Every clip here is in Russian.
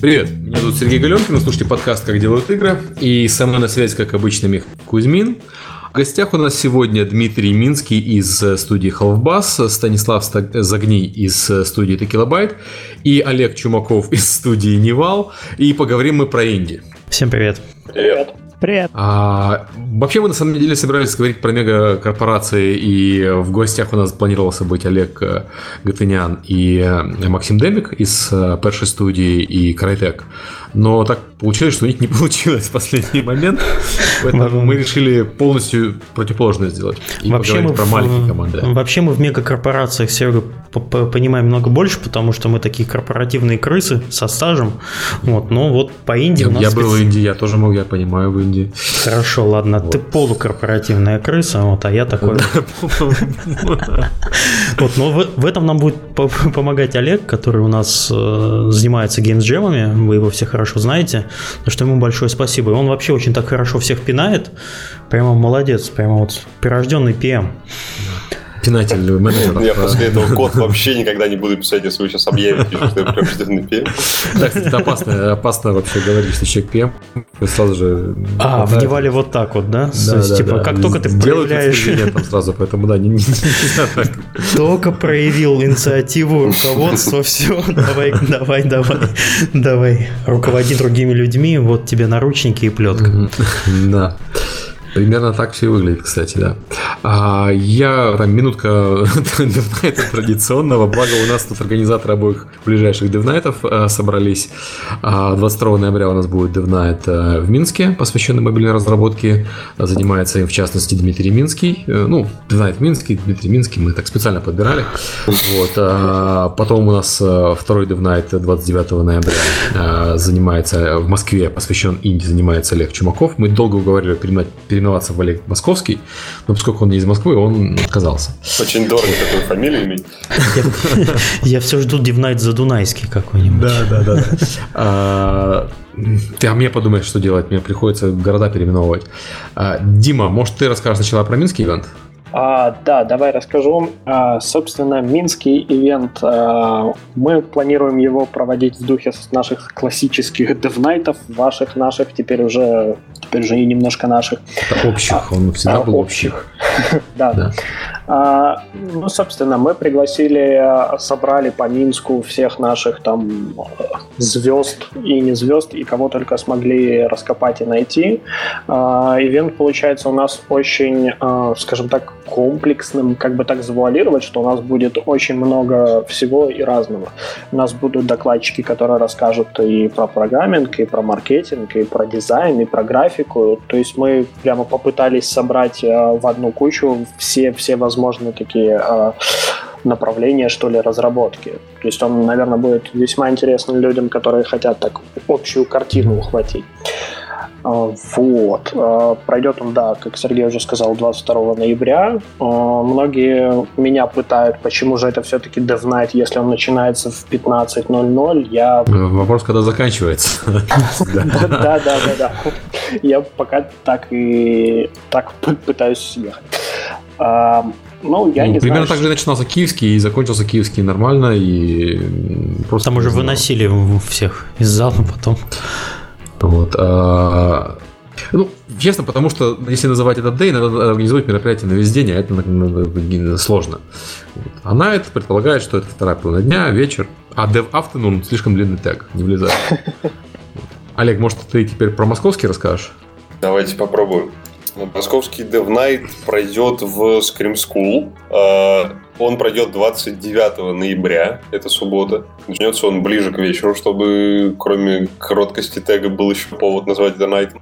Привет, меня зовут Сергей Галенкин, вы слушаете подкаст «Как делают игры». И со мной на связи, как обычно, Мих Кузьмин. В гостях у нас сегодня Дмитрий Минский из студии Half Bass, Станислав Загний из студии Tequilabyte и Олег Чумаков из студии Nival. И поговорим мы про инди. Всем привет. Привет. Привет. А, вообще мы на самом деле собирались говорить про мегакорпорации, и в гостях у нас планировался быть Олег э, Гатынян и э, Максим Демик из э, першей студии и Крайтек. Но так получилось, что у них не получилось в последний момент, поэтому мы решили полностью противоположное сделать и вообще поговорить про в, маленькие команды. Вообще мы в мегакорпорациях, Серега, понимаем много больше, потому что мы такие корпоративные крысы со стажем. Вот, но вот по Индии у нас... Я был в Индии, я тоже мог, я понимаю в Индии. Хорошо, ладно, вот. ты полукорпоративная крыса, вот, а я такой... Вот, но в этом нам будет помогать Олег, который у нас э, занимается геймсджемами, вы его все хорошо знаете, за что ему большое спасибо. И он вообще очень так хорошо всех пинает, прямо молодец, прямо вот прирожденный ПМ. Пинатель менеджера. Я после этого код вообще никогда не буду писать, если вы сейчас объявите, что я прирожденный PM. Так, это опасно, опасно вообще говорить, что человек PM, вы сразу же... А, в Невале вот так вот, да? Да, есть, да, типа, да. как только ты проявляешь... Там сразу, поэтому, да, не, не, не так. Только проявил инициативу, руководство, все, давай, давай, давай, давай. Руководи другими людьми, вот тебе наручники и плетка. Да. Примерно так все выглядит, кстати, да. А, я, там, минутка девнайта традиционного, благо у нас тут организаторы обоих ближайших девнайтов а, собрались. А, 22 ноября у нас будет девнайт а, в Минске, посвященный мобильной разработке. Занимается им, в частности, Дмитрий Минский. А, ну, девнайт в Минске, Дмитрий Минский, мы так специально подбирали. Вот. А, потом у нас второй девнайт 29 ноября а, занимается в Москве, посвящен Индии, занимается Олег Чумаков. Мы долго уговорили переименовать переименоваться в Олег Московский, но поскольку он не из Москвы, он отказался. Очень дорого такую фамилию иметь. Я все жду Дивнайт Задунайский какой-нибудь. Да, да, да. А, ты а мне подумаешь, что делать? Мне приходится города переименовывать. А, Дима, может, ты расскажешь сначала про Минский ивент? А, да, давай расскажу. А, собственно, Минский ивент, а, мы планируем его проводить в духе наших классических девнайтов, ваших, наших, теперь уже, теперь уже и немножко наших. Общих, а, он всегда а, был общих. Да, да. А, ну, собственно, мы пригласили, собрали по Минску всех наших там звезд и не звезд, и кого только смогли раскопать и найти. А, ивент, получается, у нас очень, а, скажем так, комплексным, как бы так завуалировать, что у нас будет очень много всего и разного. У нас будут докладчики, которые расскажут и про программинг, и про маркетинг, и про дизайн, и про графику. То есть мы прямо попытались собрать в одну кучу все, все возможные такие а, направления, что ли, разработки. То есть он, наверное, будет весьма интересным людям, которые хотят так общую картину ухватить. А, вот. А, пройдет он, да, как Сергей уже сказал, 22 ноября. Многие меня пытают, почему же это все-таки Dev Night, если он начинается в 15.00. Я... Вопрос, когда заканчивается. Да, да, да, да. Я пока так и так пытаюсь съехать. Ну, я ну, не примерно знаю. так же начинался киевский и закончился киевский нормально и просто. Там уже выносили всех из зала потом. Вот. А, ну, честно, потому что если называть этот день, надо организовать мероприятие на весь день, а это сложно. А Night предполагает, что это вторая половина дня, вечер, а Dev Afternoon слишком длинный тег, не влезает. Олег, может, ты теперь про московский расскажешь? Давайте попробуем. Московский Dev Night пройдет в Scream School. Он пройдет 29 ноября, это суббота. Начнется он ближе к вечеру, чтобы кроме короткости тега был еще повод назвать Dev Night.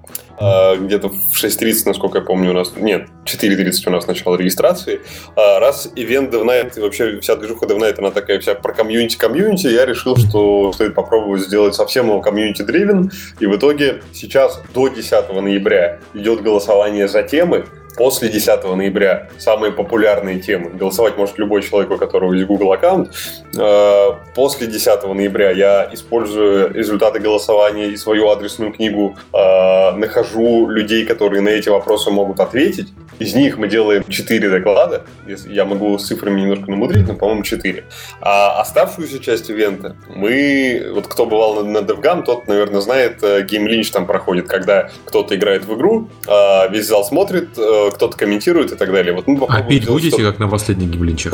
А, где-то в 6.30, насколько я помню, у нас... Нет, 4.30 у нас начало регистрации. А, раз ивент Dev Night и вообще вся движуха Dev Night, она такая вся про комьюнити-комьюнити, я решил, что стоит попробовать сделать совсем его community-driven. И в итоге сейчас до 10 ноября идет голосование за темы, после 10 ноября самые популярные темы. Голосовать может любой человек, у которого есть Google аккаунт. Э, после 10 ноября я использую результаты голосования и свою адресную книгу, э, нахожу людей, которые на эти вопросы могут ответить. Из них мы делаем 4 доклада. Я могу с цифрами немножко намудрить, но, по-моему, 4. А оставшуюся часть ивента мы... Вот кто бывал на, на DevGam, тот, наверное, знает, Game Lynch там проходит, когда кто-то играет в игру, а весь зал смотрит, кто-то комментирует и так далее. Вот мы а пить будете, чтобы... как на последних гимлинчах?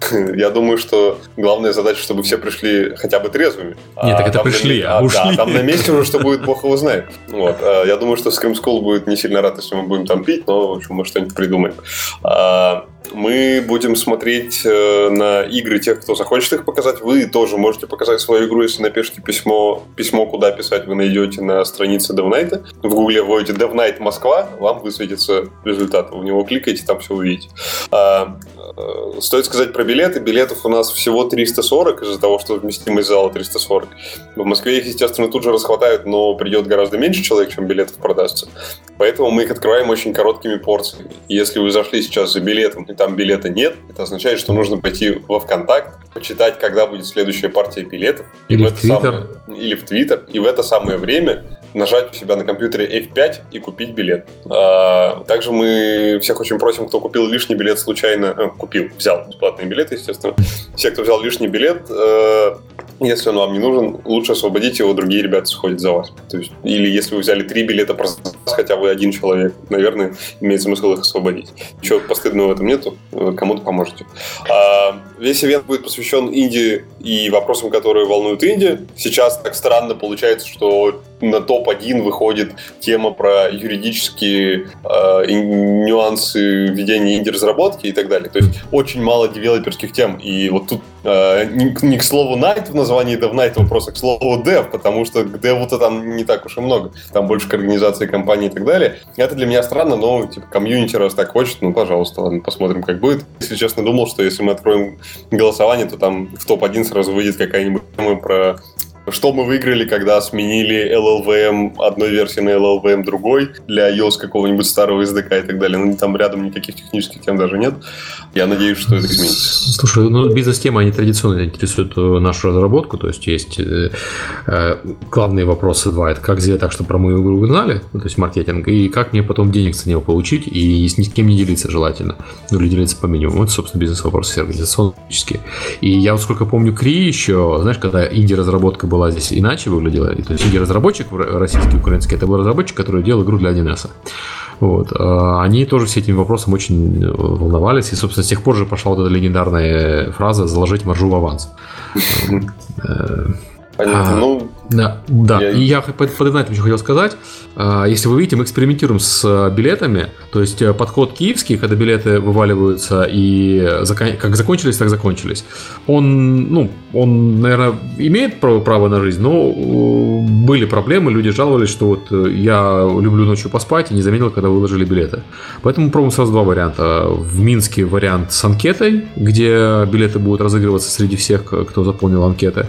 А, я думаю, что главная задача, чтобы все пришли хотя бы трезвыми. Нет, так а это пришли, на... а, ушли. Да, там на месте уже что будет, бог его знает. Вот. А, я думаю, что Scream School будет не сильно рад, если мы будем там пить, но, в общем, мы что-нибудь придумаем. Мы будем смотреть э, на игры тех, кто захочет их показать. Вы тоже можете показать свою игру, если напишите письмо, письмо куда писать, вы найдете на странице DevNight. В гугле вводите DevNight Москва, вам высветится результат. Вы в него кликаете, там все увидите. А, э, стоит сказать про билеты. Билетов у нас всего 340 из-за того, что вместимость зала 340. В Москве их, естественно, тут же расхватают, но придет гораздо меньше человек, чем билетов продастся. Поэтому мы их открываем очень короткими порциями. Если вы зашли сейчас за билетом, и там билета нет, это означает, что нужно пойти во ВКонтакт, почитать, когда будет следующая партия билетов. Или в Твиттер. Самое... Или в Твиттер. И в это самое время нажать у себя на компьютере F5 и купить билет. А, также мы всех очень просим, кто купил лишний билет случайно, э, купил, взял бесплатный билет, естественно. Все, кто взял лишний билет, э, если он вам не нужен, лучше освободите его, другие ребята сходят за вас. То есть, или если вы взяли три билета просто хотя бы один человек, наверное, имеет смысл их освободить. Ничего постыдного в этом нету, кому-то поможете. А, весь ивент будет посвящен Индии и вопросам, которые волнуют Индию. Сейчас так странно получается, что на топ-1 выходит тема про юридические э, нюансы ведения инди-разработки и так далее. То есть очень мало девелоперских тем. И вот тут э, не, не к слову Night в названии DevNight вопрос, а к слову Dev, потому что к Dev-то там не так уж и много. Там больше к организации компании и так далее. Это для меня странно, но типа комьюнити раз так хочет, ну пожалуйста, ладно, посмотрим, как будет. Если честно, думал, что если мы откроем голосование, то там в топ-1 сразу выйдет какая-нибудь тема про что мы выиграли, когда сменили LLVM одной версии на LLVM другой для iOS какого-нибудь старого SDK и так далее. Ну, там рядом никаких технических тем даже нет. Я надеюсь, что это изменится. Слушай, ну, бизнес-темы, они традиционно интересуют э, нашу разработку, то есть есть э, э, главные вопросы два. Это как сделать так, чтобы про мою игру узнали, ну, то есть маркетинг, и как мне потом денег с него получить, и с кем не делиться желательно. Ну, или делиться по минимуму. Это, собственно, бизнес-вопросы организационные. И я вот сколько помню Кри еще, знаешь, когда инди-разработка была была здесь иначе выглядела. То есть разработчик российский, украинский, это был разработчик, который делал игру для 1С. Вот. А они тоже с этим вопросом очень волновались. И, собственно, с тех пор же пошла вот эта легендарная фраза «заложить маржу в аванс». Понятно. А, ну, да, да. Я... И я под, этим еще хотел сказать, а, если вы видите, мы экспериментируем с а, билетами, то есть э, подход киевский, когда билеты вываливаются и как закончились, так закончились. Он, ну, он, наверное, имеет право, право на жизнь, но э, были проблемы, люди жаловались, что вот э, я люблю ночью поспать и не заметил, когда выложили билеты. Поэтому пробуем сразу два варианта. В Минске вариант с анкетой, где билеты будут разыгрываться среди всех, кто заполнил анкеты.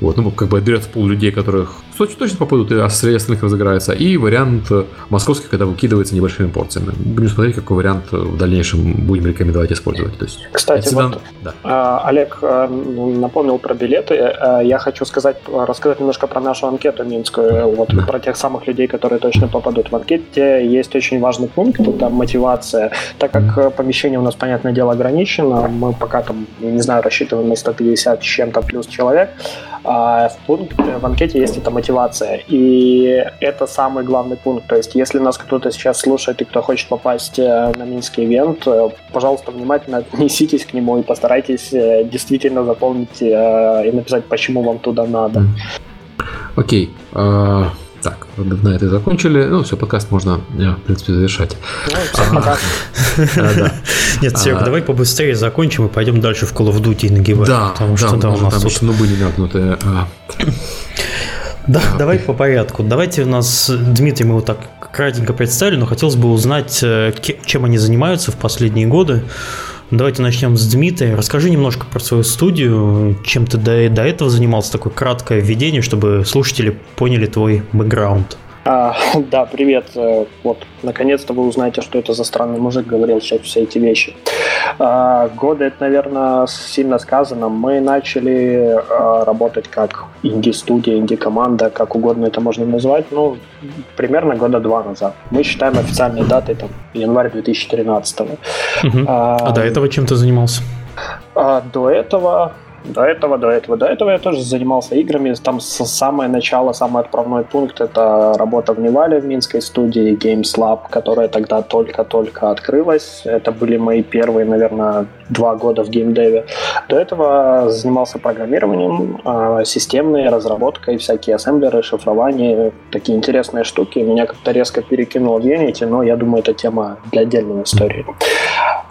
Вот, ну, как бы отберется пол людей, которых точно попадут, а среди остальных разыграется. И вариант московский, когда выкидывается небольшими порциями. Будем смотреть, какой вариант в дальнейшем будем рекомендовать использовать. То есть, Кстати, всегда... вот, да. А, Олег а, напомнил про билеты. Я хочу сказать, рассказать немножко про нашу анкету минскую, вот да. про тех самых людей, которые точно попадут в анкете. Есть очень важный пункт, это мотивация. Так как помещение у нас, понятное дело, ограничено, мы пока там, не знаю, рассчитываем на 150 чем-то плюс человек, а в, пункт, в анкете есть эта мотивация. И это самый главный пункт. То есть, если нас кто-то сейчас слушает и кто хочет попасть э, на Минский ивент, э, пожалуйста, внимательно отнеситесь к нему и постарайтесь э, действительно заполнить и написать, почему вам туда надо. Окей. Okay. Uh... Так, на это закончили. Ну, все, подкаст можно, в принципе, завершать. Ну, пока. Нет, Серега, давай побыстрее закончим и пойдем дальше в Call of Duty и нагибать. Да, потому что у нас тут... ну, были мякнутые. А. Да, давай по порядку. Давайте у нас Дмитрий мы его так кратенько представили, но хотелось бы узнать, э, чем они занимаются в последние годы. Давайте начнем с Дмитрия. Расскажи немножко про свою студию, чем ты до, до этого занимался, такое краткое введение, чтобы слушатели поняли твой бэкграунд. А, да, привет. Э, вот, наконец-то вы узнаете, что это за странный мужик говорил сейчас все эти вещи. А, годы, это, наверное, сильно сказано. Мы начали а, работать как инди-студия, инди-команда, как угодно это можно назвать, ну, примерно года два назад. Мы считаем официальной датой там январь 2013. Угу. А, а до этого чем ты занимался? А, до этого до этого, до этого, до этого я тоже занимался играми. Там с самое начало, самый отправной пункт — это работа в Невале в минской студии Games Lab, которая тогда только-только открылась. Это были мои первые, наверное, два года в геймдеве. До этого занимался программированием, а, системной разработкой, всякие ассемблеры, шифрование, такие интересные штуки. Меня как-то резко перекинуло в Unity, но я думаю, это тема для отдельной истории.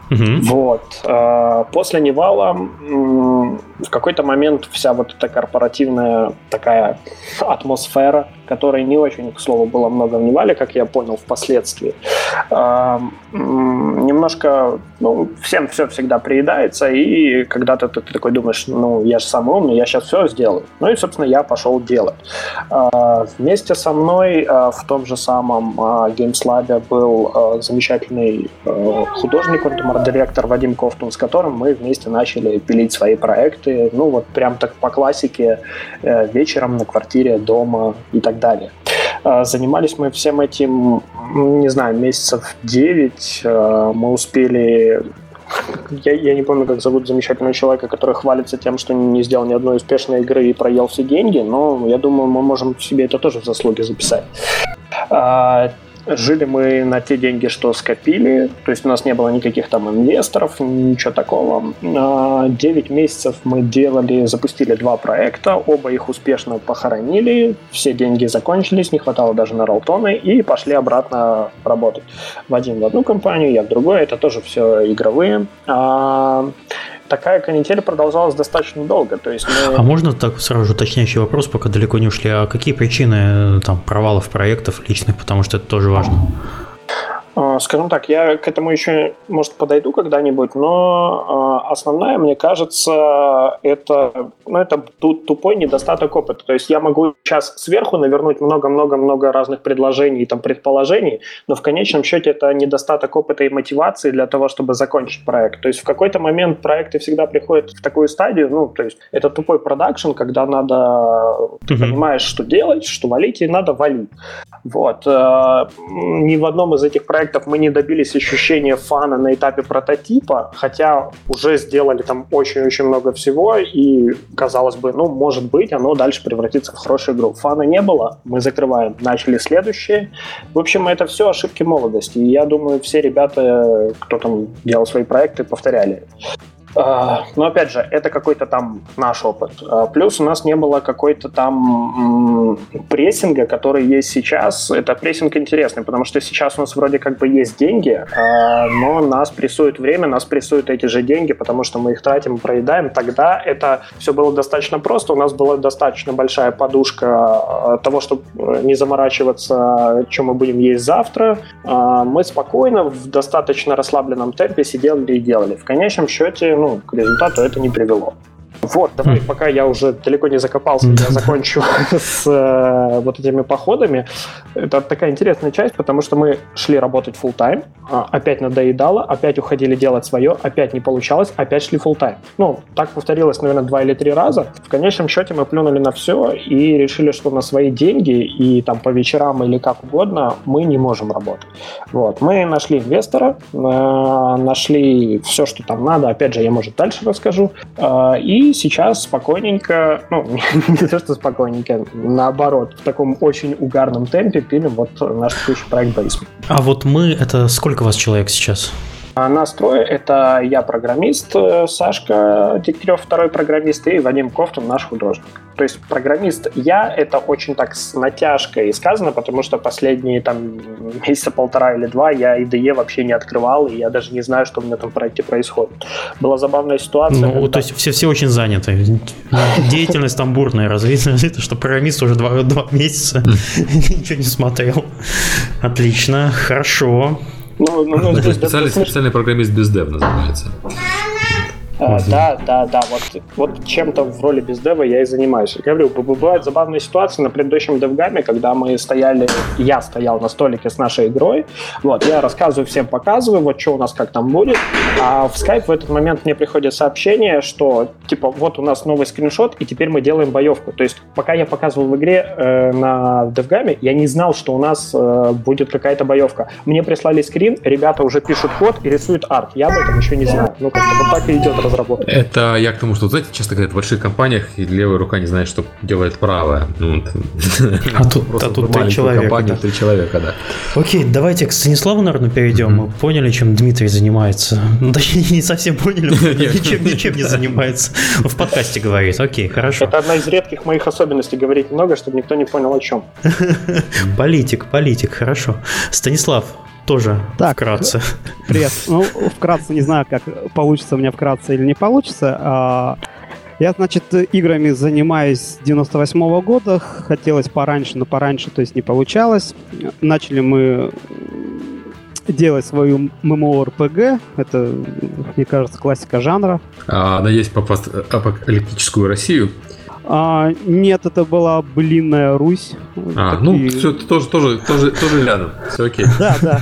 Угу. Вот. А, после Невала в какой-то момент вся вот эта корпоративная такая атмосфера, которой не очень, к слову, было много в Невале, как я понял впоследствии, немножко, ну, всем все всегда приедается, и когда-то ты, ты такой думаешь, ну, я же самый умный, я сейчас все сделаю. Ну и, собственно, я пошел делать. А, вместе со мной а, в том же самом Games Lab был замечательный художник, директор Вадим Кофтун, с которым мы вместе начали пилить свои проекты, ну вот прям так по классике, э, вечером на квартире, дома и так далее. А, занимались мы всем этим, не знаю, месяцев 9. А, мы успели я, я не помню, как зовут замечательного человека, который хвалится тем, что не сделал ни одной успешной игры и проел все деньги, но я думаю, мы можем себе это тоже в заслуги записать. А, Жили мы на те деньги, что скопили, то есть у нас не было никаких там инвесторов, ничего такого. 9 месяцев мы делали, запустили два проекта, оба их успешно похоронили, все деньги закончились, не хватало даже на ролтоны, и пошли обратно работать. В один в одну компанию, я в другую, это тоже все игровые. Такая канитель продолжалась достаточно долго. То есть мы... А можно так сразу же уточняющий вопрос, пока далеко не ушли, а какие причины там провалов проектов личных, потому что это тоже важно? А, скажем так, я к этому еще, может, подойду когда-нибудь, но а, основная, мне кажется, это, ну, это тупой недостаток опыта. То есть я могу сейчас сверху навернуть много-много-много разных предложений и там, предположений, но в конечном счете это недостаток опыта и мотивации для того, чтобы закончить проект. То есть в какой-то момент проекты всегда приходят в такую стадию, ну, то есть это тупой продакшн, когда надо, ты mm-hmm. понимаешь, что делать, что валить, и надо валить. Вот. Э, ни в одном из этих проектов мы не добились ощущения фана на этапе прототипа, хотя уже сделали там очень-очень много всего, и казалось бы, ну, может быть, оно дальше превратится в хорошую игру. Фана не было, мы закрываем, начали следующее. В общем, это все ошибки молодости, и я думаю, все ребята, кто там делал свои проекты, повторяли. А, но опять же, это какой-то там наш опыт. А, плюс у нас не было какой-то там прессинга, который есть сейчас. Это прессинг интересный, потому что сейчас у нас вроде как бы есть деньги, а, но нас прессует время, нас прессуют эти же деньги, потому что мы их тратим, проедаем. Тогда это все было достаточно просто. У нас была достаточно большая подушка того, чтобы не заморачиваться, что мы будем есть завтра. Мы спокойно, в достаточно расслабленном темпе сидели и делали. В конечном счете, ну, к результату это не привело. Вот, давай, пока я уже далеко не закопался, я закончу с э, вот этими походами. Это такая интересная часть, потому что мы шли работать full а, опять надоедало, опять уходили делать свое, опять не получалось, опять шли full time. Ну, так повторилось, наверное, два или три раза. В конечном счете мы плюнули на все и решили, что на свои деньги и там по вечерам или как угодно мы не можем работать. Вот, мы нашли инвестора, э, нашли все, что там надо, опять же, я, может, дальше расскажу, э, и сейчас спокойненько, ну, не то, что спокойненько, наоборот, в таком очень угарном темпе пилим вот наш текущий проект Basement. А вот мы, это сколько вас человек сейчас? А нас трое. Это я программист, э, Сашка Дегтярев второй программист и Вадим Кофтун наш художник. То есть программист я, это очень так с натяжкой сказано, потому что последние там месяца полтора или два я IDE вообще не открывал, и я даже не знаю, что у меня там в проекте происходит. Была забавная ситуация. Ну, когда... то есть все, все очень заняты. Деятельность там бурная развита, что программист уже два, два месяца ничего не смотрел. Отлично, хорошо. Ну, ну, ну, специальный, специальный программист без дев называется. Uh, да, да, да, вот, вот чем-то в роли бездева я и занимаюсь. Я говорю, бывают забавные ситуации на предыдущем девгаме, когда мы стояли, я стоял на столике с нашей игрой, вот, я рассказываю всем, показываю, вот что у нас как там будет, а в Skype в этот момент мне приходит сообщение, что, типа, вот у нас новый скриншот, и теперь мы делаем боевку. То есть, пока я показывал в игре э, на девгаме, я не знал, что у нас э, будет какая-то боевка. Мне прислали скрин, ребята уже пишут код и рисуют арт. Я об этом еще не знал. Ну, как-то вот так и идет разработка. Это я к тому, что, знаете, часто говорят, в больших компаниях и левая рука не знает, что делает правая. Ну, а тут, а тут три человека. Компания, да. три человека, да. Окей, давайте к Станиславу, наверное, перейдем. Мы поняли, чем Дмитрий занимается. Ну, точнее, не совсем поняли, ничем, ничем не занимается. В подкасте говорит. Окей, хорошо. Это одна из редких моих особенностей говорить много, чтобы никто не понял о чем. Политик, политик, хорошо. Станислав, тоже так, вкратце. Привет. Ну, вкратце не знаю, как получится у меня вкратце или не получится. А, я, значит, играми занимаюсь с 98 -го года. Хотелось пораньше, но пораньше, то есть не получалось. Начали мы делать свою MMORPG. Это, мне кажется, классика жанра. А, надеюсь, попасть в апокалиптическую Россию. А, нет, это была блинная Русь. А, Такие... ну, все, тоже, тоже, тоже, тоже рядом. Все окей. Да, да.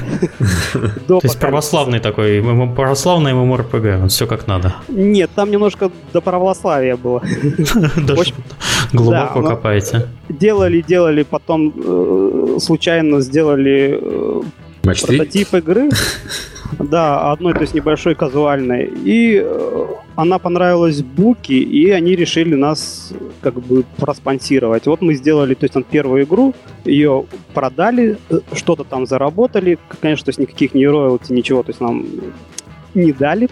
То есть православный такой, православный ММОРПГ, все как надо. Нет, там немножко до православия было. Глубоко копаете. Делали, делали, потом э, случайно сделали э, прототип игры. Да, одной, то есть небольшой казуальной. И э, она понравилась Буки, и они решили нас как бы проспонсировать. Вот мы сделали, то есть там первую игру, ее продали, э, что-то там заработали. Конечно, то есть никаких не роялти, ничего, то есть нам не дали.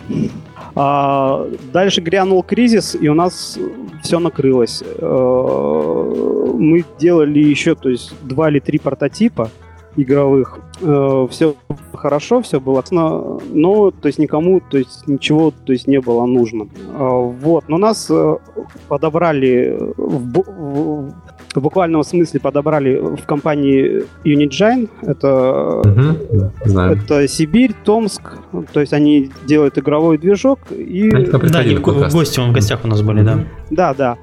А дальше грянул кризис, и у нас все накрылось. Э, мы делали еще, то есть два или три прототипа игровых. Э, все хорошо, все было, но то есть никому, то есть ничего, то есть не было нужно. Э, вот, но нас э, подобрали в, в, в буквальном смысле подобрали в компании Unigine. Это, угу, это Сибирь, Томск. То есть они делают игровой движок и. Да, они в, в гости в гостях у нас были, да. Да, да.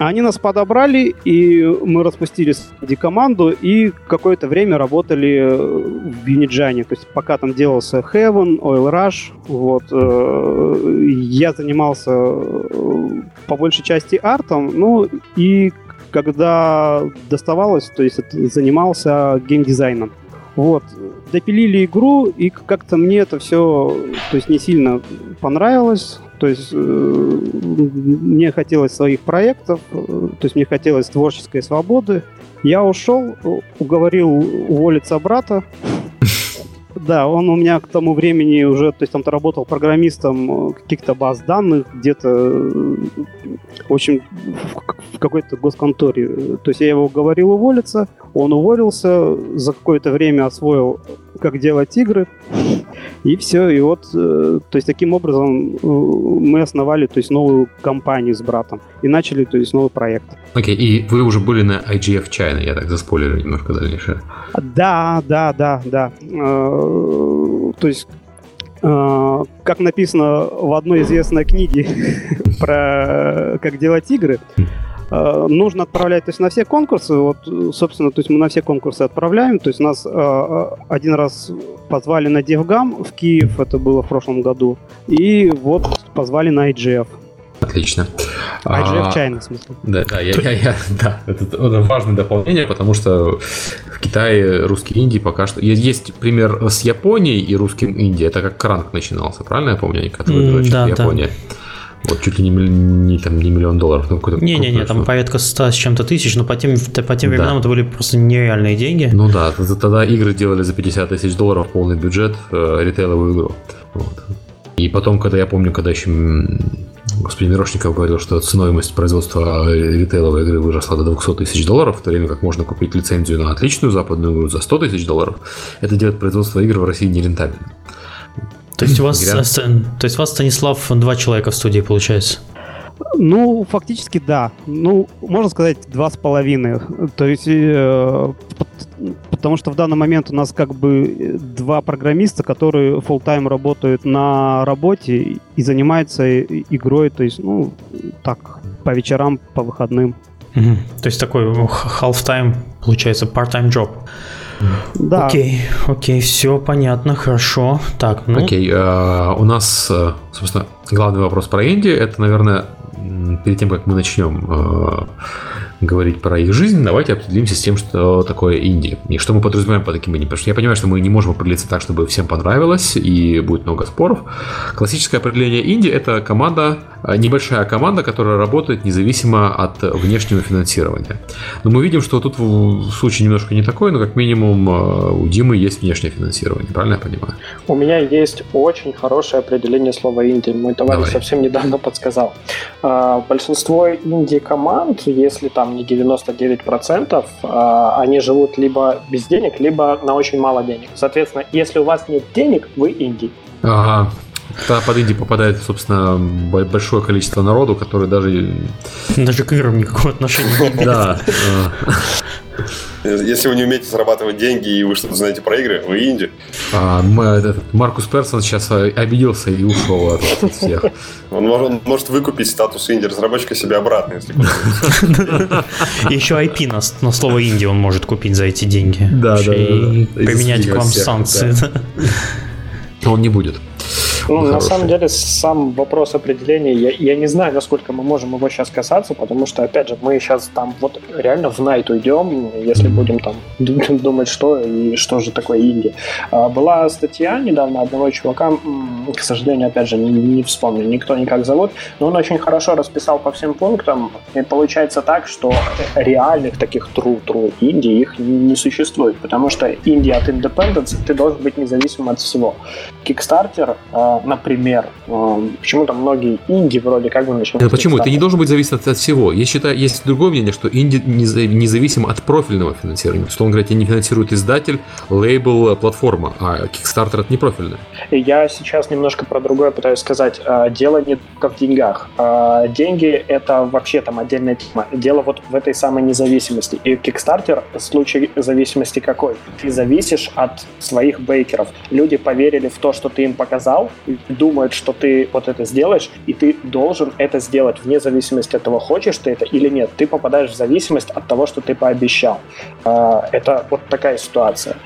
А, они нас подобрали, и мы распустили команду, и какое-то время работали в Юниджане. То есть пока там делался Heaven, Oil Rush, вот, э, я занимался э, по большей части артом, ну и когда доставалось, то есть занимался геймдизайном. Вот. Допилили игру, и как-то мне это все то есть не сильно понравилось. То есть э, мне хотелось своих проектов, э, то есть мне хотелось творческой свободы. Я ушел, уговорил уволиться брата. Да, он у меня к тому времени уже, то есть там-то работал программистом каких-то баз данных, где-то, в общем, в какой-то госконторе. То есть я его уговорил уволиться, он уволился, за какое-то время освоил, как делать игры, и все. И вот, э, то есть таким образом э, мы основали, то есть новую компанию с братом и начали, то есть новый проект. Окей, okay, и вы уже были на IGF China, я так заспойлерил немножко дальше. Да, да, да, да. Э, то есть как написано в одной известной книге про как делать игры, Э, нужно отправлять то есть, на все конкурсы. Вот, собственно, то есть мы на все конкурсы отправляем. То есть нас э, один раз позвали на DevGam в Киев, это было в прошлом году. И вот позвали на IGF. Отлично. IGF а, China, в смысле. Да, да, я, я, я, да это, это важное дополнение, потому что в Китае русский инди пока что... Есть пример с Японией и русским инди, это как Кранк начинался, правильно я помню, который mm, да, Япония. Да. Вот чуть ли не, не, там, не миллион долларов. Ну, Не-не-не, там порядка 100 с чем-то тысяч, но по тем, по тем временам да. это были просто нереальные деньги. Ну да, тогда игры делали за 50 тысяч долларов полный бюджет, э, ритейловую игру. Вот. И потом, когда я помню, когда еще Господин Мирошников говорил, что стоимость производства ритейловой игры выросла до 200 тысяч долларов, в то время как можно купить лицензию на отличную западную игру за 100 тысяч долларов, это делает производство игр в России нерентабельным. То есть у вас, то есть у вас, Станислав, два человека в студии получается? Ну, фактически да. Ну, можно сказать, два с половиной. То есть э, потому что в данный момент у нас как бы два программиста, которые full time работают на работе и занимаются игрой, то есть, ну, так, по вечерам, по выходным. Угу. То есть такой half-time, получается, part-time job. Да. Окей, окей, все понятно, хорошо. Так, ну... Окей, uh, у нас, uh, собственно, главный вопрос про Индию, это, наверное, перед тем, как мы начнем uh, говорить про их жизнь, давайте определимся с тем, что такое инди. И что мы подразумеваем под таким инди. Потому что я понимаю, что мы не можем определиться так, чтобы всем понравилось, и будет много споров. Классическое определение инди – это команда, э, небольшая команда, которая работает независимо от внешнего финансирования. Но мы видим, что тут случай немножко не такой, но как минимум э, у Димы есть внешнее финансирование. Правильно я понимаю? У меня есть очень хорошее определение слова инди. Мой товарищ Давай. совсем недавно подсказал. А, большинство инди-команд, если там не 99%, а, они живут либо без денег, либо на очень мало денег. Соответственно, если у вас нет денег, вы инди. Ага, Тогда под инди попадает, собственно, большое количество народу, который даже... Даже к играм никакого отношения не имеет. Да. Если вы не умеете зарабатывать деньги и вы что-то знаете про игры, вы инди. А, этот, Маркус Персон сейчас обиделся и ушел от, всех. Он, он может выкупить статус инди разработчика себе обратно, если Еще IP на, на слово инди он может купить за эти деньги. Да, да, И применять к вам санкции. Он не будет. Ну, на самом деле, сам вопрос определения, я, я не знаю, насколько мы можем его сейчас касаться, потому что, опять же, мы сейчас там вот реально в найт уйдем, если будем там думать, что и что же такое инди. А, была статья недавно одного чувака, к сожалению, опять же, не, не вспомню, никто никак зовут, но он очень хорошо расписал по всем пунктам, и получается так, что реальных таких true-true инди их не существует, потому что инди от Independence ты должен быть независим от всего. Kickstarter например, э, почему-то многие инди вроде как бы начинают... Да почему? Это не должен быть зависеть от, от всего. Я считаю, есть другое мнение, что инди независим от профильного финансирования. Что он говорит, не финансирует издатель, лейбл, платформа, а Kickstarter это не профильное. Я сейчас немножко про другое пытаюсь сказать. Э, дело не только в деньгах. Э, деньги — это вообще там отдельная тема. Дело вот в этой самой независимости. И Kickstarter случай зависимости какой? Ты зависишь от своих бейкеров. Люди поверили в то, что ты им показал, думают, что ты вот это сделаешь, и ты должен это сделать вне зависимости от того, хочешь ты это или нет. Ты попадаешь в зависимость от того, что ты пообещал. А, это вот такая ситуация.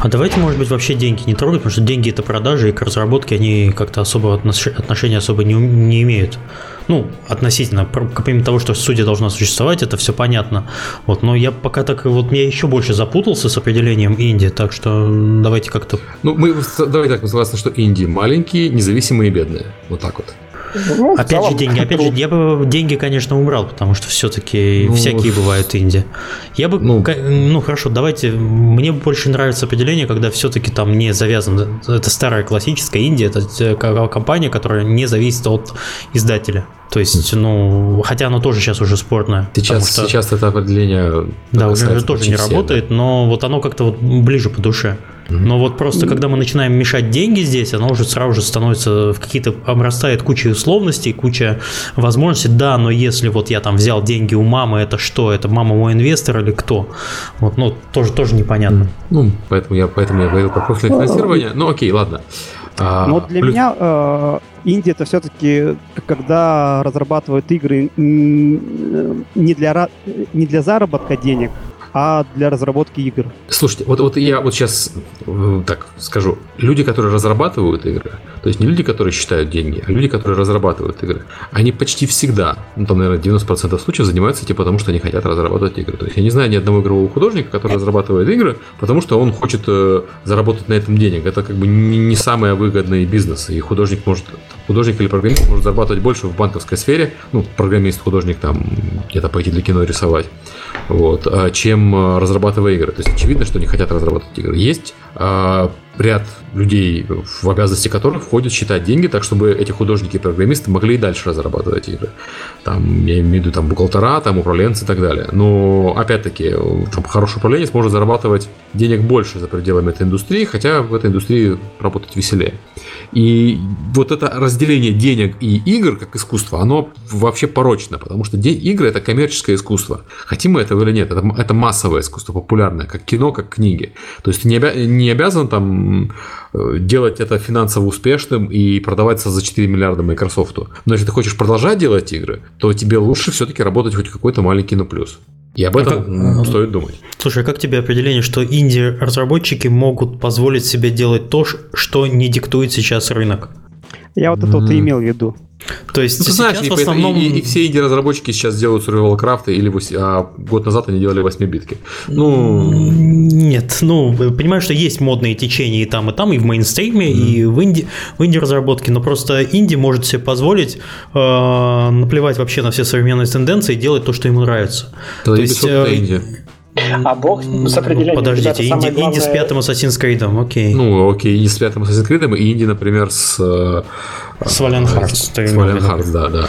А давайте, может быть, вообще деньги не трогать, потому что деньги это продажи, и к разработке они как-то особо отношения особо не, не имеют ну, относительно, помимо того, что судья должна существовать, это все понятно. Вот, но я пока так, вот я еще больше запутался с определением Индии, так что давайте как-то... Ну, мы, давай так, мы согласны, что Индии маленькие, независимые и бедные. Вот так вот. Ну, опять целом, же, деньги. Опять же, я бы деньги, конечно, убрал, потому что все-таки ну, всякие бывают инди. Я бы, ну, ну, хорошо, давайте. Мне больше нравится определение, когда все-таки там не завязано. Это старая классическая Индия, это компания, которая не зависит от издателя. То есть, ну, хотя оно тоже сейчас уже спорное. Сейчас, что, сейчас это определение... Да, уже тоже не работает, но вот оно как-то вот ближе по душе. Но вот просто, когда мы начинаем мешать деньги здесь, оно уже сразу же становится в какие-то обрастает куча условностей, куча возможностей. Да, но если вот я там взял деньги у мамы, это что? Это мама мой инвестор или кто? Вот, ну, тоже, тоже непонятно. Ну, поэтому я, поэтому я говорил про профильное финансирование. Ну, окей, ладно. А, но для плюс... меня э, Индия это все-таки, когда разрабатывают игры не для, не для заработка денег, а для разработки игр. Слушайте, вот, вот я вот сейчас э, так скажу. Люди, которые разрабатывают игры, то есть не люди, которые считают деньги, а люди, которые разрабатывают игры, они почти всегда, ну там, наверное, 90% случаев занимаются этим, потому что они хотят разрабатывать игры. То есть я не знаю ни одного игрового художника, который разрабатывает игры, потому что он хочет э, заработать на этом денег. Это как бы не, не самый выгодный бизнес, и художник может, художник или программист может зарабатывать больше в банковской сфере, ну, программист, художник там где-то пойти для кино рисовать, вот, а чем э, разрабатывая игры. То есть очевидно, что они хотят разрабатывать игры. Есть ряд людей, в обязанности которых входит считать деньги, так чтобы эти художники и программисты могли и дальше разрабатывать игры. Там, я имею в виду там бухгалтера, там управленцы и так далее. Но, опять-таки, там хороший управленец может зарабатывать денег больше за пределами этой индустрии, хотя в этой индустрии работать веселее. И вот это разделение денег и игр как искусство, оно вообще порочно, потому что игры это коммерческое искусство. Хотим мы этого или нет, это, это массовое искусство, популярное, как кино, как книги. То есть ты не, обя- не обязан там э, делать это финансово успешным и продаваться за 4 миллиарда Microsoft. Но если ты хочешь продолжать делать игры, то тебе лучше все-таки работать хоть какой-то маленький, но плюс. И об этом а как, стоит думать. Слушай, а как тебе определение, что инди-разработчики могут позволить себе делать то, что не диктует сейчас рынок? Я вот это вот и имел в виду. То есть ну, ты знаешь, в основном... и, и, и все инди-разработчики сейчас делают Survival Craft, или а год назад они делали 8-битки. Ну... Нет, ну, понимаю, что есть модные течения и там, и там, и в мейнстриме, mm. и в инди, в инди-разработке, но просто инди может себе позволить э, наплевать вообще на все современные тенденции и делать то, что ему нравится. То, то есть... Э, инди. А бог с определением. Подождите, инди, главное... инди с пятым Assassin's Creed, окей. Ну, окей, инди с пятым Assassin's Creed, и инди, например, с... С Hearts. С Hearts, да, да.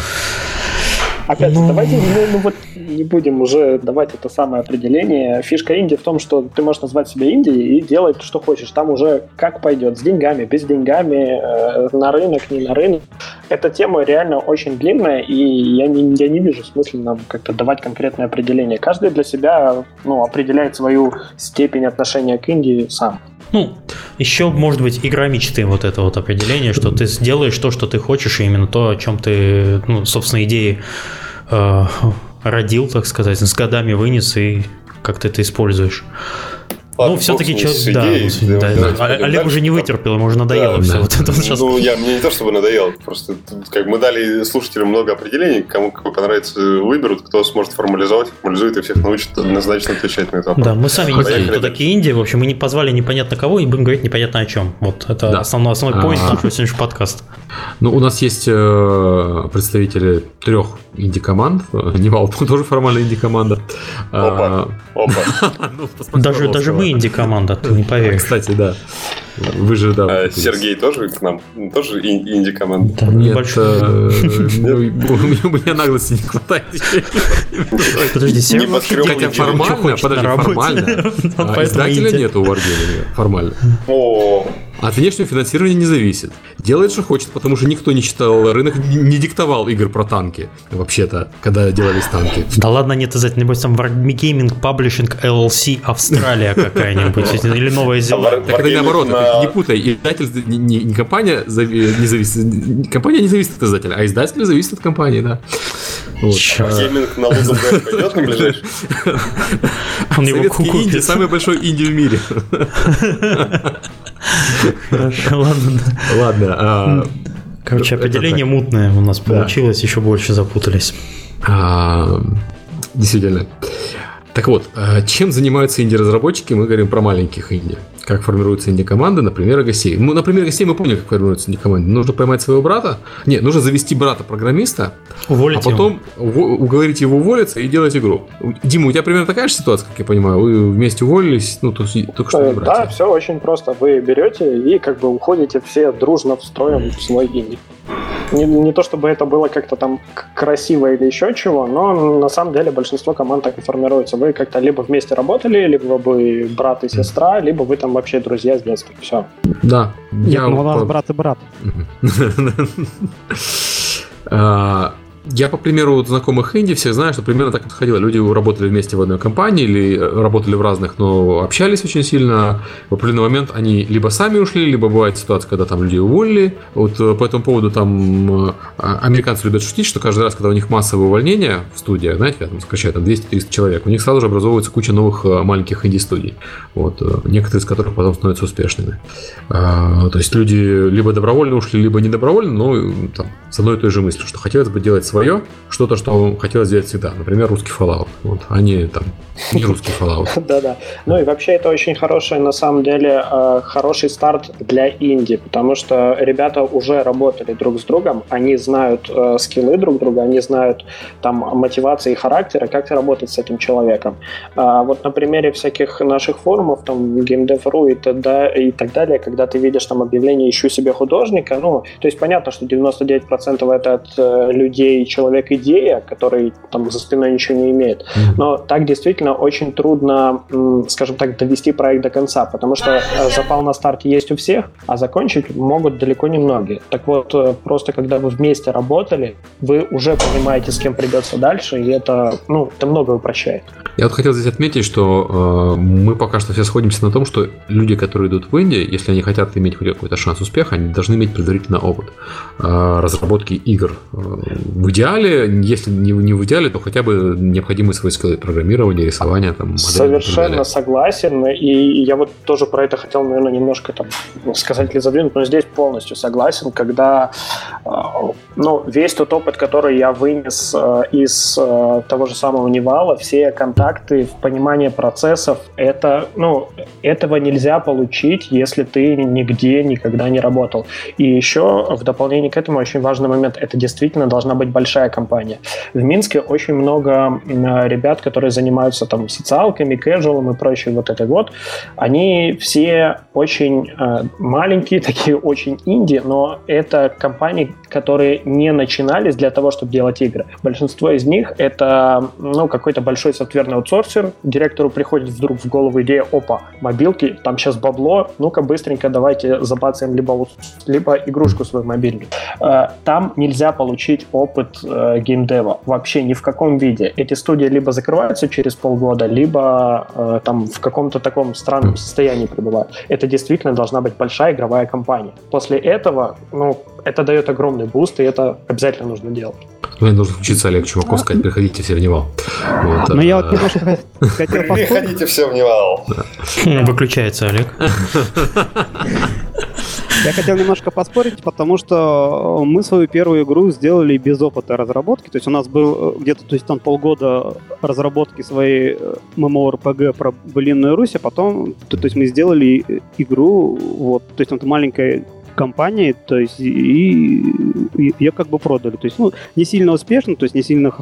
Опять же, ну... давайте ну, ну, вот не будем уже давать это самое определение. Фишка инди в том, что ты можешь назвать себя инди и делать, что хочешь. Там уже как пойдет, с деньгами, без деньгами, э, на рынок, не на рынок. Эта тема реально очень длинная, и я не, я не вижу смысла нам как-то давать конкретное определение. Каждый для себя ну, определяет свою степень отношения к инди сам. Ну, еще, может быть, игра мечты, вот это вот определение, что ты сделаешь то, что ты хочешь, и именно то, о чем ты, ну, собственно, идеи э, родил, так сказать, с годами вынес и как ты это используешь. Ладно, ну, все-таки человек. Да, ну, да, да, да. Олег уже не вытерпел, ему уже надоело да, все. Да. Вот это сейчас... Ну, я, мне не то чтобы надоело, просто как мы дали слушателям много определений, кому какой понравится, выберут, кто сможет формализовать, формализует и всех научит однозначно отвечать на это вопрос. Да, мы сами не знаем, кто такие Индии, в общем, мы не позвали непонятно кого и будем говорить непонятно о чем. Вот это да. основной, основной поинт нашего сегодняшнего подкаста. Ну, у нас есть э, представители трех инди-команд. Невал тоже формально инди-команда. Опа, опа. ну, даже, даже мы инди-команда, ты не поверишь. Кстати, да. Вы же, да. А Сергей тоже к нам? Тоже инди-команда? Да, Нет, э, ну, у меня наглости не хватает. Подожди, Сергей Хотя формально, подожди, формально. А издателя нет у Wargaming, формально. О, от внешнего финансирования не зависит. Делает, что хочет, потому что никто не считал, рынок не диктовал игр про танки, вообще-то, когда делались танки. Да ладно, нет, издатель, небось там Wargaming Publishing LLC Австралия какая-нибудь, или Новая Зеландия. Так это наоборот, не путай, издатель, не компания не зависит, компания не зависит от издателя, а издатель зависит от компании, да. Wargaming на Лузенберг пойдет на ближайший? Он его купит. Самый большой инди в мире. Хорошо, ладно. Ладно. А, Короче, определение мутное у нас получилось, еще больше запутались. А, действительно. Так вот, а, чем занимаются инди-разработчики? Мы говорим про маленьких инди как формируются инди-команды, например, гостей. Ну, например, гостей мы помним, как формируются инди-команды. Нужно поймать своего брата. Нет, нужно завести брата-программиста, Уволить а потом его. уговорить его уволиться и делать игру. Дима, у тебя примерно такая же ситуация, как я понимаю? Вы вместе уволились, ну, то, только что не э, Да, все очень просто. Вы берете и как бы уходите все дружно встроен в свой инди. Не, не то чтобы это было как-то там красиво или еще чего, но на самом деле большинство команд так и формируется. Вы как-то либо вместе работали, либо вы брат и сестра, либо вы там вообще друзья с детства. Все. Да. Нет, я... ну у нас брат и брат. Я, по примеру знакомых инди, всех знаю, что примерно так происходило. Люди работали вместе в одной компании или э, работали в разных, но общались очень сильно. В определенный момент они либо сами ушли, либо бывает ситуация, когда там людей уволили. Вот э, по этому поводу там э, а, американцы любят шутить, что каждый раз, когда у них массовое увольнение в студиях, знаете, там сокращают там 200-300 человек, у них сразу же образовывается куча новых маленьких инди-студий. Вот, некоторые из которых потом становятся успешными. А, то есть люди либо добровольно ушли, либо не добровольно, но там, с одной и той же мыслью, что хотелось бы делать свое, что-то, что хотелось сделать всегда. Например, русский Fallout. Вот, а не там не русский Fallout. Да-да. Ну и вообще это очень хороший, на самом деле, э, хороший старт для инди, потому что ребята уже работали друг с другом, они знают э, скиллы друг друга, они знают там мотивации и характера, как работать с этим человеком. А вот на примере всяких наших форумов, там, GameDev.ru и, т.д. и так далее, когда ты видишь там объявление «Ищу себе художника», ну, то есть понятно, что 99% это от э, человек-идея, который там за спиной ничего не имеет, но так действительно очень трудно, скажем так, довести проект до конца, потому что э, запал на старте есть у всех, а закончить могут далеко не многие. Так вот, э, просто когда вы вместе работали, вы уже понимаете, с кем придется дальше, и это, ну, это много упрощает. Я вот хотел здесь отметить, что э, мы пока что все сходимся на том, что люди, которые идут в Индию, если они хотят иметь хоть какой-то шанс успеха, они должны иметь предварительно опыт э, разработки игр. Э, в идеале, если не, не в идеале, то хотя бы необходимые свои скиллы программирования, рисования. Там, Совершенно согласен, и я вот тоже про это хотел, наверное, немножко там сказать или задвинуть, но здесь полностью согласен, когда э, ну, весь тот опыт, который я вынес э, из э, того же самого Невала, все контакты, понимание процессов, это, ну, этого нельзя получить, если ты нигде никогда не работал. И еще в дополнение к этому очень важный момент, это действительно должна быть большая компания. В Минске очень много ребят, которые занимаются там социалками, кэжуалом и прочей вот этой вот, они все очень э, маленькие, такие очень инди, но это компании, которые не начинались для того, чтобы делать игры. Большинство из них это ну, какой-то большой софтверный аутсорсер. Директору приходит вдруг в голову идея, опа, мобилки, там сейчас бабло, ну-ка быстренько давайте забацаем либо, либо игрушку свою мобильную. Э, там нельзя получить опыт э, геймдева вообще ни в каком виде. Эти студии либо закрываются через полгода, либо э, там в каком-то таком странном состоянии пребывают. Это действительно должна быть большая игровая компания. После этого, ну, это дает огромный буст, и это обязательно нужно делать. Мне нужно учиться, Олег Чумаков, сказать, приходите все в Nival. Вот, Но я вот немножко хотел Приходите все в Невал. Выключается Олег. Я хотел немножко поспорить, потому что мы свою первую игру сделали без опыта разработки. То есть у нас был где-то то есть, там полгода разработки своей MMORPG про Былинную Русь, а потом то, то есть мы сделали игру, вот, то есть это маленькая компании, то есть и, и ее как бы продали. То есть, ну, не сильно успешно, то есть не сильно,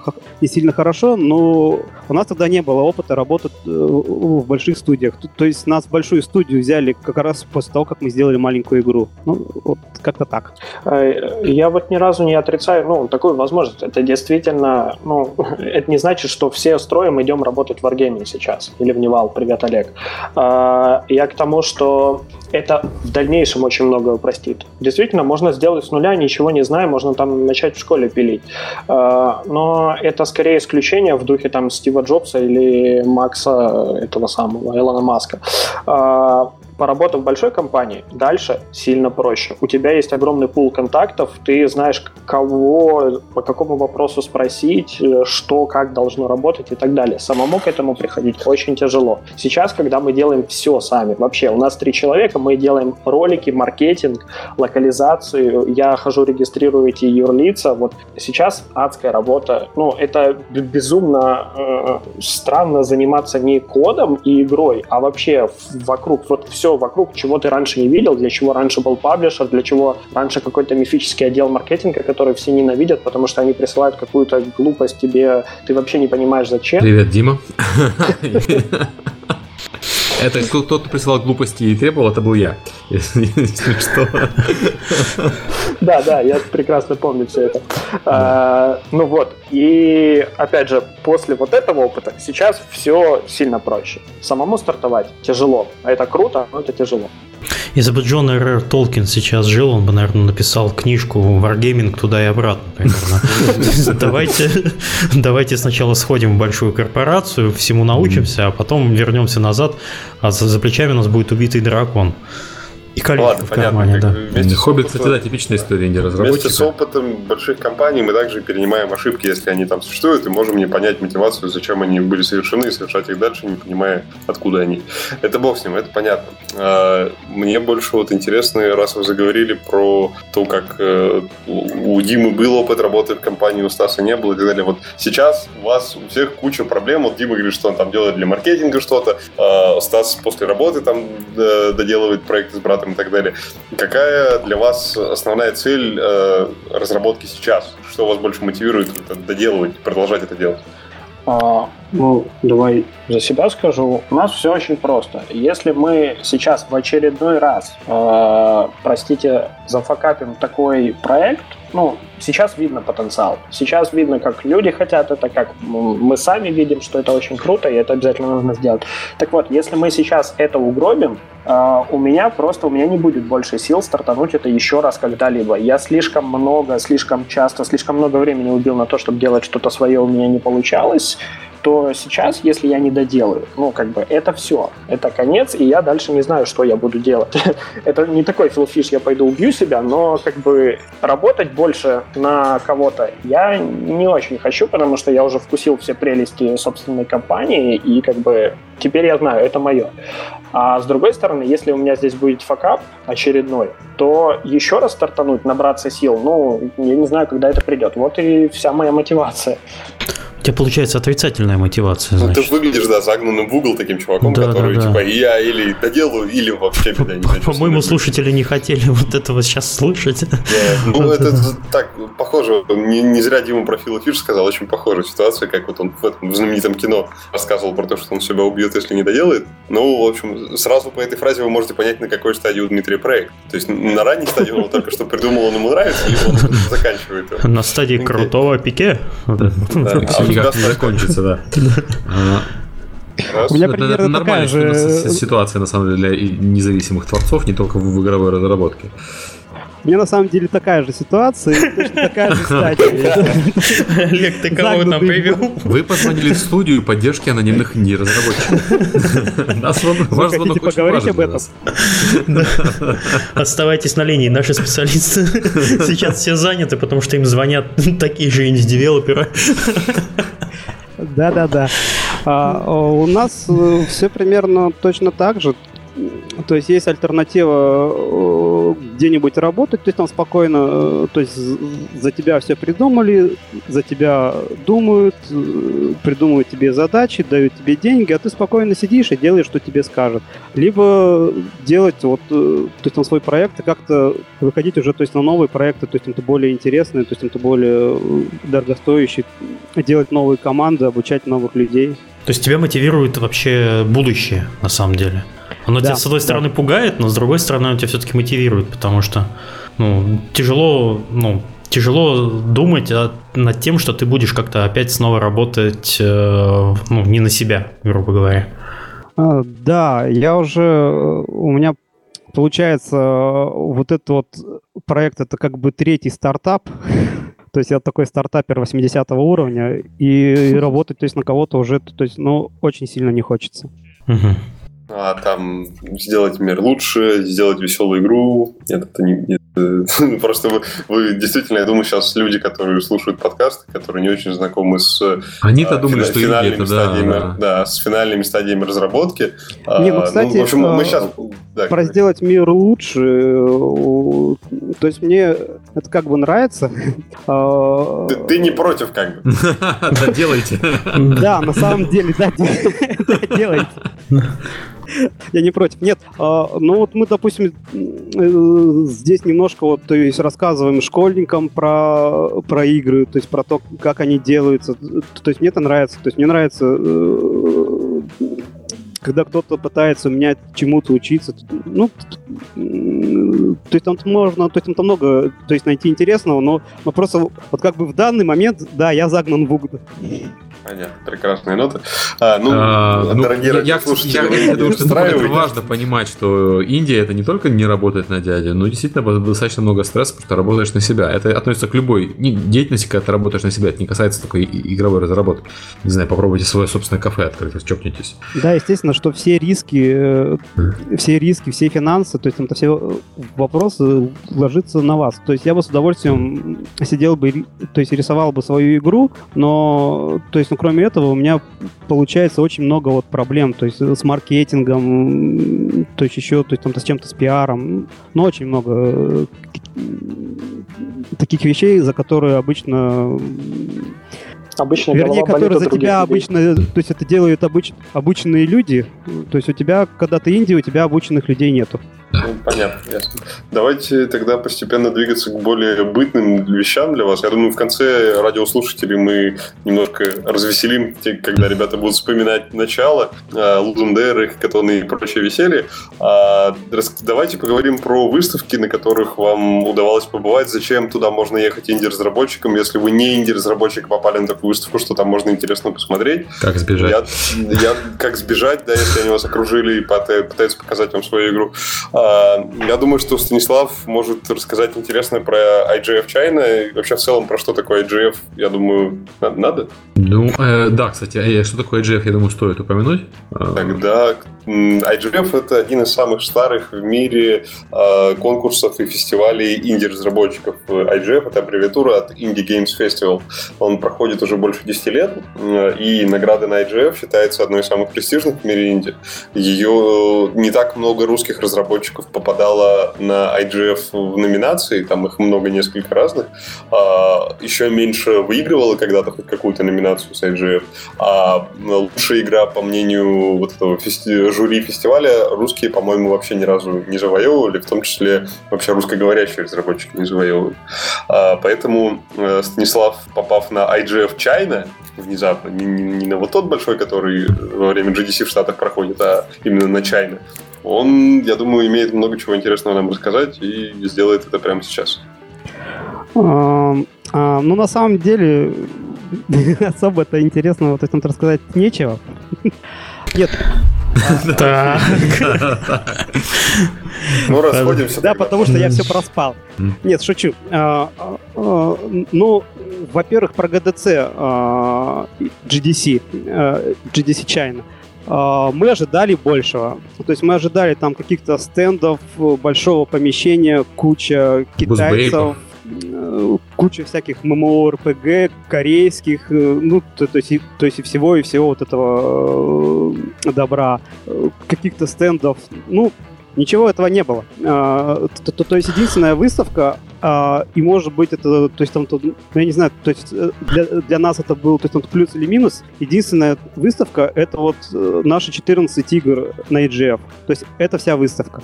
не сильно хорошо, но у нас тогда не было опыта работать э, в больших студиях. То, есть нас в большую студию взяли как раз после того, как мы сделали маленькую игру. Ну, вот как-то так. Э, я вот ни разу не отрицаю, ну, такую возможность. Это действительно, ну, это не значит, что все строим, идем работать в Wargaming сейчас. Или в Невал. Привет, Олег. Э, я к тому, что это в дальнейшем очень много упростит. Действительно, можно сделать с нуля, ничего не зная, можно там начать в школе пилить. А, но это скорее исключение в духе там Стива Джобса или Макса этого самого, Элона Маска. Поработав в большой компании, дальше сильно проще. У тебя есть огромный пул контактов, ты знаешь, кого, по какому вопросу спросить, э, что, как должно работать и так далее. Самому к этому приходить очень тяжело. Сейчас, когда мы делаем все сами, вообще, у нас три человека, мы делаем ролики, маркетинг, локализацию, я хожу, регистрирую эти юрлица, вот сейчас адская работа, ну, это безумно э, странно заниматься не кодом и игрой, а вообще вокруг, вот все все вокруг, чего ты раньше не видел, для чего раньше был паблишер, для чего раньше какой-то мифический отдел маркетинга, который все ненавидят, потому что они присылают какую-то глупость тебе, ты вообще не понимаешь зачем. Привет, Дима. Это кто-то присылал глупости и требовал, это был я. Если что. Да, да, я прекрасно помню все это. А, ну вот, и опять же, после вот этого опыта сейчас все сильно проще. Самому стартовать тяжело, а это круто, но это тяжело. Если бы Джон Р. Толкин сейчас жил, он бы, наверное, написал книжку Wargaming туда и обратно. Давайте, давайте сначала сходим в большую корпорацию, всему научимся, а потом вернемся назад, а за плечами у нас будет убитый дракон. И колечко Ладно, в понятно. кармане, как да. вместе Хоббит, кстати, да, типичная история Вместе с опытом больших компаний мы также перенимаем ошибки, если они там существуют, и можем не понять мотивацию, зачем они были совершены, и совершать их дальше, не понимая, откуда они. Это бог с ним, это понятно. А, Мне больше вот интересно, раз вы заговорили про то, как э, у Димы был опыт работы в компании, у Стаса не было и так далее. Вот сейчас у вас у всех куча проблем. Вот Дима говорит, что он там делает для маркетинга что-то, а Стас после работы там э, доделывает проекты с братом и так далее. Какая для вас основная цель э, разработки сейчас? Что вас больше мотивирует это доделывать, продолжать это делать? А, ну, давай за себя скажу. У нас все очень просто. Если мы сейчас в очередной раз, э, простите, зафакапим такой проект, ну, сейчас видно потенциал. Сейчас видно, как люди хотят это, как мы сами видим, что это очень круто, и это обязательно нужно сделать. Так вот, если мы сейчас это угробим, э, у меня просто, у меня не будет больше сил стартануть это еще раз когда-либо. Я слишком много, слишком часто, слишком много времени убил на то, чтобы делать что-то свое, у меня не получалось то сейчас, если я не доделаю, ну, как бы, это все. Это конец, и я дальше не знаю, что я буду делать. это не такой филфиш, я пойду убью себя, но, как бы, работать больше на кого-то я не очень хочу, потому что я уже вкусил все прелести собственной компании, и, как бы, теперь я знаю, это мое. А с другой стороны, если у меня здесь будет факап очередной, то еще раз стартануть, набраться сил, ну, я не знаю, когда это придет. Вот и вся моя мотивация. У тебя получается отрицательная мотивация, Ну, ты значит. выглядишь, да, загнанным в угол таким чуваком, Да, который, да, да. типа, я или доделаю, или вообще беда не По-моему, слушатели не хотели вот этого сейчас слышать. Ну, это так, похоже, не, не зря Дима про Фила Фиш сказал, очень похожая ситуация, как вот он в этом знаменитом кино рассказывал про то, что он себя убьет, если не доделает. Ну, в общем, сразу по этой фразе вы можете понять, на какой стадии у Дмитрия проект. То есть на ранней стадии он только что придумал, он ему нравится, либо он заканчивает его. На стадии крутого пике. Никак не закончится, да. У меня это- примерно это нормальная же- ситуация, на самом деле, для независимых творцов, не только в игровой разработке. У меня на самом деле такая же ситуация, точно такая же стадия. Олег, ты кого в привел? Вы позвонили в студию поддержки анонимных инди-разработчиков. Нас Ваш звонок очень поговорить об этом? Оставайтесь на линии, наши специалисты сейчас все заняты, потому что им звонят такие же инди-девелоперы. Да-да-да. А, у нас все примерно точно так же. То есть есть альтернатива э, где-нибудь работать, то есть там спокойно, э, то есть за тебя все придумали, за тебя думают, э, придумывают тебе задачи, дают тебе деньги, а ты спокойно сидишь и делаешь, что тебе скажут. Либо делать вот, э, то есть там свой проект и как-то выходить уже, то есть на новые проекты, то есть это более интересные, то есть это более э, дорогостоящие, делать новые команды, обучать новых людей. То есть тебя мотивирует вообще будущее, на самом деле. Оно Да, тебя, с одной да. стороны, пугает, но с другой стороны, оно тебя все-таки мотивирует, потому что ну, тяжело, ну, тяжело думать о- над тем, что ты будешь как-то опять снова работать э, ну, не на себя, грубо говоря. А, Да, я уже, э, у меня получается э, вот этот вот проект, это как бы третий стартап, то есть я такой стартапер 80 уровня, и работать, то есть на кого-то уже, то есть, ну, очень сильно не хочется. Мгм. А там сделать мир лучше, сделать веселую игру. Нет, это не... нет, Просто вы, вы действительно, я думаю, сейчас люди, которые слушают подкасты, которые не очень знакомы с Они-то а, думали, фина- что финальными это да, стадиями, да. да, с финальными стадиями разработки. Не, ну, ну, кстати, в общем, мы сейчас... да, Про сделать мир лучше, э, то есть мне это как бы нравится. А, ты, ты не против, как бы. Да, делайте. Да, на самом деле, да, де- да, делайте. Я не против. Нет, а, ну вот мы, допустим, э, здесь немножко вот, то есть рассказываем школьникам про, про игры, то есть про то, как они делаются. То есть мне это нравится. То есть мне нравится, э, когда кто-то пытается у меня чему-то учиться. Ну, то есть там можно, то есть там много, то есть найти интересного, но, но просто вот как бы в данный момент, да, я загнан в угол. Понятно, прекрасные ноты. А, ну, А, ну, дорогие я, я, я- я думаю, что это устраиваете. важно понимать, что Индия это не только не работает на дяде, но действительно достаточно много стресса, потому что работаешь на себя. Это относится к любой деятельности, когда ты работаешь на себя. Это не касается только игровой разработки. Не знаю, попробуйте свое собственное кафе открыть, вот чокнитесь. Да, естественно, что все риски, э, все риски, все финансы, то есть там-то все вопросы ложатся на вас. То есть я бы с удовольствием сидел бы, то есть рисовал бы свою игру, но, то есть, ну, кроме этого, у меня получается очень много вот проблем, то есть с маркетингом, то есть еще, то есть там с чем-то с пиаром, ну, очень много э, таких вещей, за которые обычно Обычно Вернее, которые за тебя людей. обычно, то есть это делают обыч- обученные люди. То есть у тебя, когда ты Индия, у тебя обученных людей нету. Ну, понятно, ясно. Давайте тогда постепенно двигаться к более бытным вещам для вас. Я думаю, в конце радиослушателей мы немножко развеселим, когда ребята будут вспоминать начало, Лузендеры, Хакатоны и прочее веселье. А, Давайте поговорим про выставки, на которых вам удавалось побывать. Зачем туда можно ехать инди-разработчикам, если вы не инди-разработчик, попали на такую выставку, что там можно интересно посмотреть. Как сбежать? Я, я- как сбежать, да, если они вас окружили и пытаются показать вам свою игру. А, я думаю, что Станислав может рассказать интересное про IGF China и вообще в целом про что такое IGF. Я думаю, на- надо. Ну, э, да, кстати, э, что такое IGF, я думаю, стоит упомянуть. А, Тогда IGF это один из самых старых в мире э, конкурсов и фестивалей инди-разработчиков. IGF это аббревиатура от Indie Games Festival. Он проходит уже больше 10 лет, э, и награда на IGF считается одной из самых престижных в мире инди. Ее не так много русских разработчиков попадало на IGF в номинации, там их много, несколько разных. А, Еще меньше выигрывала когда-то хоть какую-то номинацию с IGF. А лучшая игра, по мнению вот этого фести- жюри фестиваля, русские, по-моему, вообще ни разу не завоевывали, в том числе вообще русскоговорящие разработчики не завоевывали. А, Поэтому э, Станислав, попав на IGF China, внезапно, не, не- не на вот тот большой, который во время GDC в Штатах проходит, а именно на China, он, я думаю, имеет много чего интересного нам рассказать и сделает это прямо сейчас. А, а, ну, на самом деле, особо-то интересного то есть, там рассказать нечего. Нет, Так. Ну, расходимся. Да, потому что я все проспал. Нет, шучу. А, а, а, Ну, во-первых, про GDC, а, GDC, а, GDC China. А, Мы ожидали большего. То есть мы ожидали там каких-то стендов, большого помещения, куча китайцев, э, куча всяких ММО-РПГ, корейских, э, ну, то, то есть, то есть и всего, и всего вот этого э, добра, каких-то стендов, ну, Ничего этого не было. А, То, то- то есть единственная выставка, а, и может быть это, то есть там, тут, ну, я не знаю, то есть э, для, для нас это был, то есть там плюс или минус. Единственная выставка это вот э, наши 14 игр на EGF. То есть это вся выставка.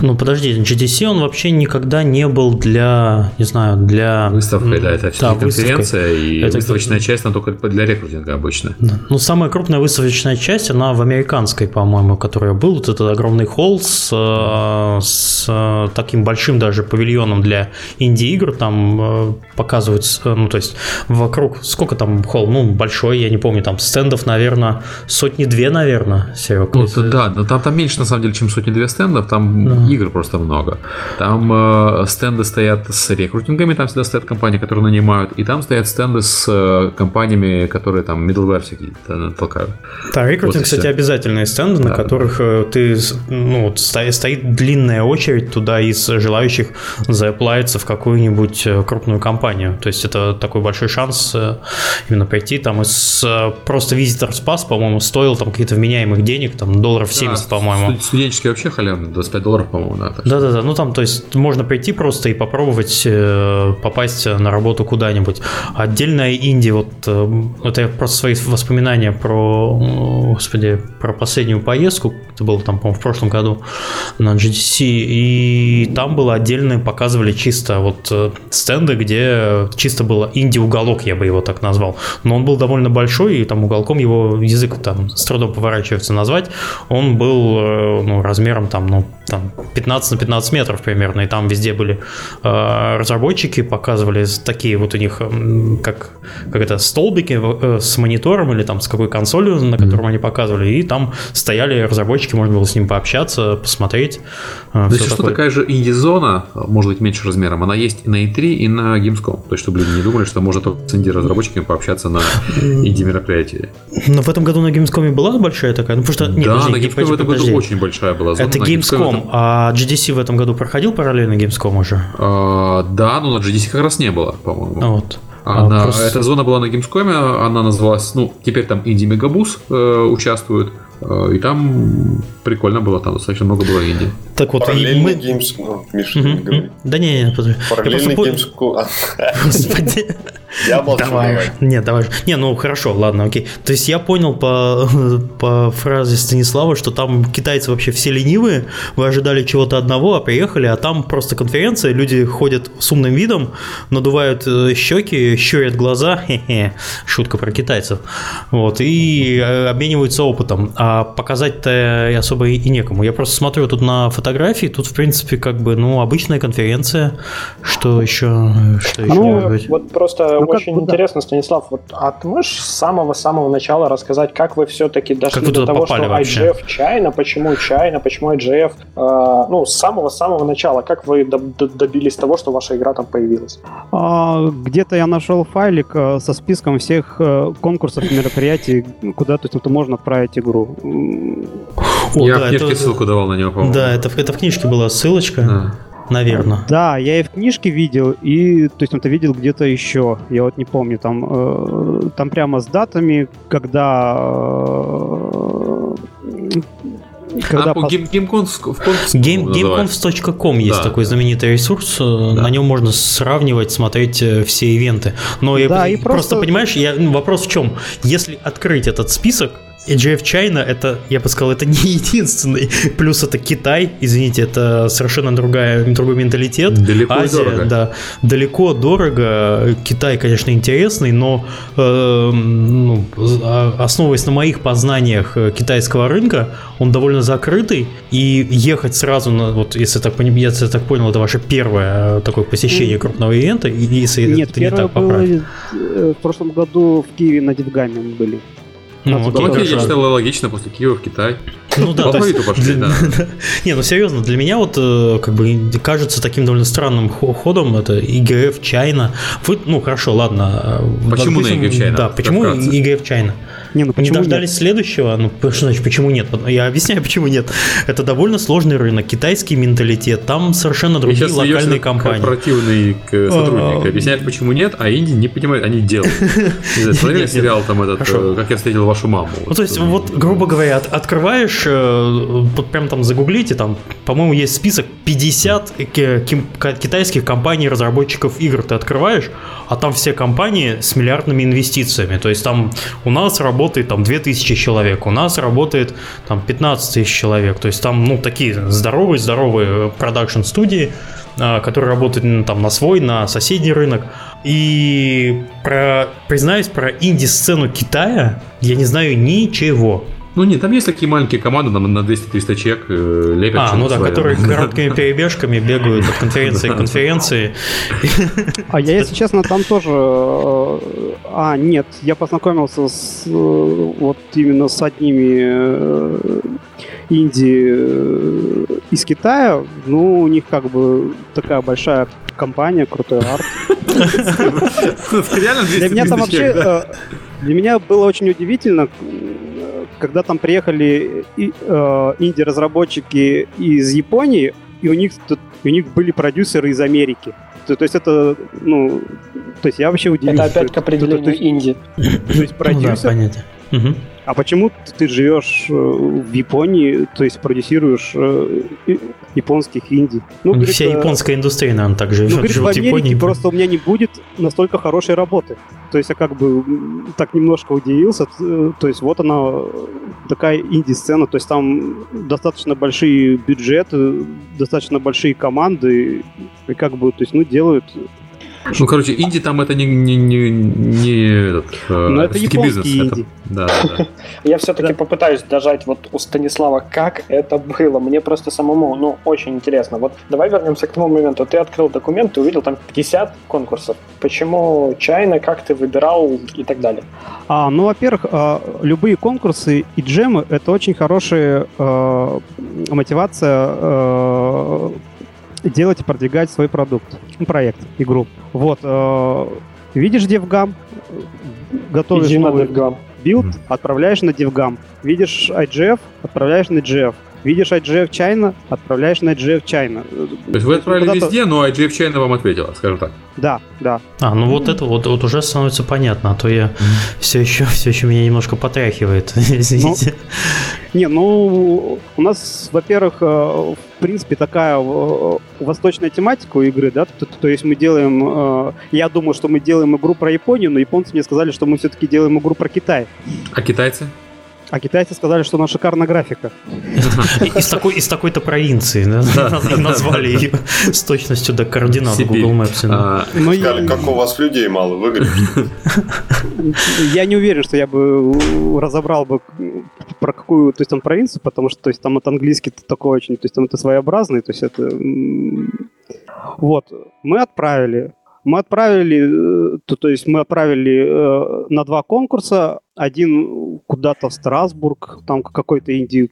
Ну подожди, GDC он вообще никогда не был для, не знаю, для... Выставка, да, это Да, все-таки выставкой. конференция, и Это- выставочная часть, она только для рекрутинга обычно. Ну, самая крупная выставочная часть, она в американской, по-моему, которая был. Вот этот огромный холл с, э, с э, таким большим даже павильоном для инди-игр. Там э, показывают, ну, то есть вокруг, сколько там холл? Ну, большой, я не помню, там стендов, наверное, сотни-две, наверное, Серег. Ну, да, но там, там меньше на самом деле, чем сотни-две стендов, там Да. Игр просто много. Там э, стенды стоят с рекрутингами, там всегда стоят компании, которые нанимают, и там стоят стенды с э, компаниями, которые там middleware всякие толкают. Да, рекрутинг, Вот кстати, обязательные стенды, на Да. которых э, ты, ну, вот сто- стоит длинная очередь туда из желающих заплавиться в какую-нибудь э, крупную компанию. То есть это такой большой шанс э, именно прийти там из просто визитор спас, по-моему, стоил там какие-то вменяемых денег, там долларов 70, Да, по-моему. студ- Студенческий вообще халявный, 25 долларов, по-моему, да. так что- Да-да-да, ну там, то есть можно прийти просто и попробовать э, попасть на работу куда-нибудь. Отдельная Индия, вот э, это я просто свои воспоминания про, господи, про последнюю поездку, это было там, по-моему, в прошлом году на GDC, и там было отдельно, показывали чисто вот э, стенды, где чисто было инди-уголок, я бы его так назвал. Но он был довольно большой, и там уголком его язык там с трудом поворачивается назвать. Он был э, ну, размером там, ну, там 15 на 15 метров примерно, и там везде были э, разработчики, показывали такие вот у них, как, как это, столбики э, с монитором или там с какой консолью, на котором mm-hmm. они показывали, и там стояли разработчики, можно было с ним пообщаться, посмотреть. Э, есть, что такая же инди-зона, может быть, меньше размером, она есть и на E3, и на Gamescom. То есть, чтобы люди не думали, что можно только с инди-разработчиками пообщаться на инди-мероприятии. Но в этом году на Gamescom была большая такая? Ну, потому что, нет, да, подожди, на Gamescom в этом году очень большая была зона. Это Gamescom, а GDC в этом году проходил параллельно Gamescom уже? А, да, но на GDC как раз не было, по-моему. Вот. Она, а, просто... Эта зона была на Gamescom, она называлась, ну, теперь там Инди Мегабус э, участвует. Э, и там прикольно было, там достаточно много было инди. Так вот, Параллельный мы... Games... Ну, Миша, угу. не говори. Да не, не, подожди. Параллельный Games... Господи. Я молчу, давай. давай. Нет, давай. Не, ну хорошо, ладно, окей. То есть я понял по, по фразе Станислава, что там китайцы вообще все ленивые, вы ожидали чего-то одного, а приехали, а там просто конференция, люди ходят с умным видом, надувают э, щеки, щурят глаза, хе-хе, шутка про китайцев, вот, и э, обмениваются опытом. А показать-то особо и некому. Я просто смотрю тут на фотографии, тут, в принципе, как бы, ну, обычная конференция, что еще, что еще ну, Вот просто ну, очень как, интересно, да. Станислав, вот а ты можешь с самого-самого начала рассказать, как вы все-таки дошли до того, что вообще? IGF чайно, почему чайно, почему IGF, э, ну, с самого-самого начала, как вы добились того, что ваша игра там появилась? А, где-то я нашел файлик э, со списком всех э, конкурсов и мероприятий, куда то есть, можно отправить игру. О, я да, в книжке это, ссылку давал на него, по-моему. Да, это, это в книжке была ссылочка. Да наверное. Да, я и в книжке видел, и то есть он-то видел где-то еще. Я вот не помню, там, э, там прямо с датами, когда э, когда а, по Gameconf.com есть да. такой знаменитый ресурс, э, да. на нем можно сравнивать, смотреть э, все ивенты. Но да, я, и просто... просто понимаешь, я, ну, вопрос в чем? Если открыть этот список, AGF China это, я бы сказал, это не единственный. Плюс это Китай, извините, это совершенно другая, другой менталитет. Далеко Азия, дорого. да, далеко дорого. Китай, конечно, интересный, но э, ну, а, основываясь на моих познаниях э, китайского рынка, он довольно закрытый, и ехать сразу на, вот если так, если я так понял, это ваше первое э, такое посещение крупного ивента, если Нет, это не так было поправь. в прошлом году в Киеве на Дивгаме были. Ну, окей, окей, я считал логично после Киева в Китай. Ну да, то есть, пошли, да. Не, ну серьезно, для меня вот э, как бы кажется таким довольно странным ходом это ИГФ Чайна. Вы, ну хорошо, ладно. Э, почему допустим, на ИГФ Чайна? Да, почему ИГФ Чайна? Не, ну почему не дождались нет? следующего? Ну, что значит, почему нет? Я объясняю, почему нет. Это довольно сложный рынок, китайский менталитет, там совершенно другие сейчас локальные компании. корпоративный сотрудник объясняет, почему нет, а Инди не понимает, они делают. Смотрели сериал там этот, э, как я встретил вашу маму? Ну, то есть, вот, грубо говоря, открываешь, э, вот прям там загуглите, там, по-моему, есть список 50 китайских компаний, разработчиков игр ты открываешь, а там все компании с миллиардными инвестициями. То есть там у нас работает там 2000 человек, у нас работает там 15 тысяч человек. То есть там, ну, такие здоровые-здоровые продакшн-студии, а, которые работают там на свой, на соседний рынок. И про, признаюсь, про инди-сцену Китая я не знаю ничего. Ну нет, там есть такие маленькие команды там, на 200-300 человек э, лепят. А, ну да, которые короткими перебежками бегают от конференции к конференции. А я, если честно, там тоже... Э, а, нет, я познакомился с э, вот именно с одними э, инди из Китая. Ну, у них как бы такая большая компания, крутой арт. Для меня там вообще... Для меня было очень удивительно, когда там приехали э, инди-разработчики из Японии, и у них, у них были продюсеры из Америки. То, то есть это, ну, то есть я вообще удивился. Это опять к определению инди. То есть продюсер... Ну, да, Угу. А почему ты живешь э, в Японии, то есть продюсируешь э, японских инди? Ну, говорит, Вся японская индустрия, наверное, так живет, ну, говорит, живет в Америке Японии. просто у меня не будет настолько хорошей работы. То есть я как бы так немножко удивился. То есть вот она такая инди-сцена. То есть там достаточно большие бюджеты, достаточно большие команды. И как бы, то есть, ну, делают Ну, короче, инди там это не, не, не, не этот, Но э, это японский бизнес. инди. Это, да, да. Я все-таки Да. попытаюсь дожать вот у Станислава, как это было. Мне просто самому, ну, очень интересно. Вот давай вернемся к тому моменту. Ты открыл документ, ты увидел там 50 конкурсов. Почему чайно, как ты выбирал и так далее? А, ну, во-первых, а, любые конкурсы и джемы это очень хорошая э, мотивация э, делать и продвигать свой продукт, проект, игру. Вот, э, видишь DevGAMM, готовишь Иди на новый DevGAMM. билд, отправляешь на DevGAMM. Видишь IGF, отправляешь на IGF. Видишь IGF China, отправляешь на IGF China. То есть вы отправили Куда-то- везде, но IGF China вам ответила, скажем так. Да, да. А, ну вот это вот, вот уже становится понятно, а то я все еще, все еще меня немножко потряхивает, извините. Не, ну, у нас, во-первых, э, в принципе, такая э, восточная тематика у игры, да, то, то есть мы делаем, э, я думал, что мы делаем игру про Японию, но японцы мне сказали, что мы все-таки делаем игру про Китай. А китайцы? А китайцы сказали, что у нас шикарная графика. Из такой, из такой-то провинции, да, назвали ее с точностью до координат. Google Maps. Сказали, я, как у вас людей мало выглядит. я не уверен, что я бы разобрал бы про какую, то есть там провинцию, потому что, то есть там это английский такой очень, то есть там это своеобразный, то есть это... Вот, мы отправили. Мы отправили, э, то, то есть мы отправили э, на два конкурса. Один куда-то в Страсбург, там какой-то инди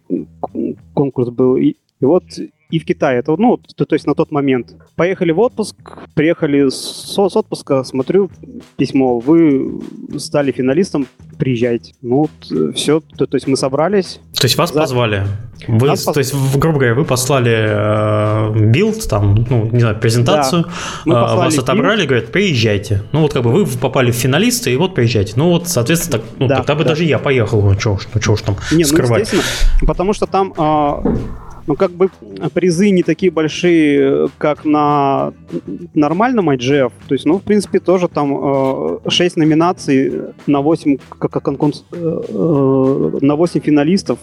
конкурс был. И, и вот и в Китае. Это, ну, то, то есть на тот момент. Поехали в отпуск, приехали с, с отпуска, смотрю письмо, вы стали финалистом, приезжайте. Ну, вот, все, то, то есть мы собрались. То есть вас За- позвали? Вы, Нас пос- То есть, в- грубо говоря, вы послали э, билд, там, ну, не знаю, презентацию, Мы а, послали вас отобрали, говорят, приезжайте. Ну, вот как бы вы попали в финалисты, и вот приезжайте. Ну, вот, соответственно, так, ну, Да, тогда бы да. даже я поехал, ну, чё уж, ну, чё уж там Не, ну, скрывать. естественно, потому что там, а, ну, как бы призы не такие большие, как на нормальном IGF. То есть, ну, в принципе, тоже там 6 номинаций на 8, как, как конкурс, э, э, на 8 финалистов.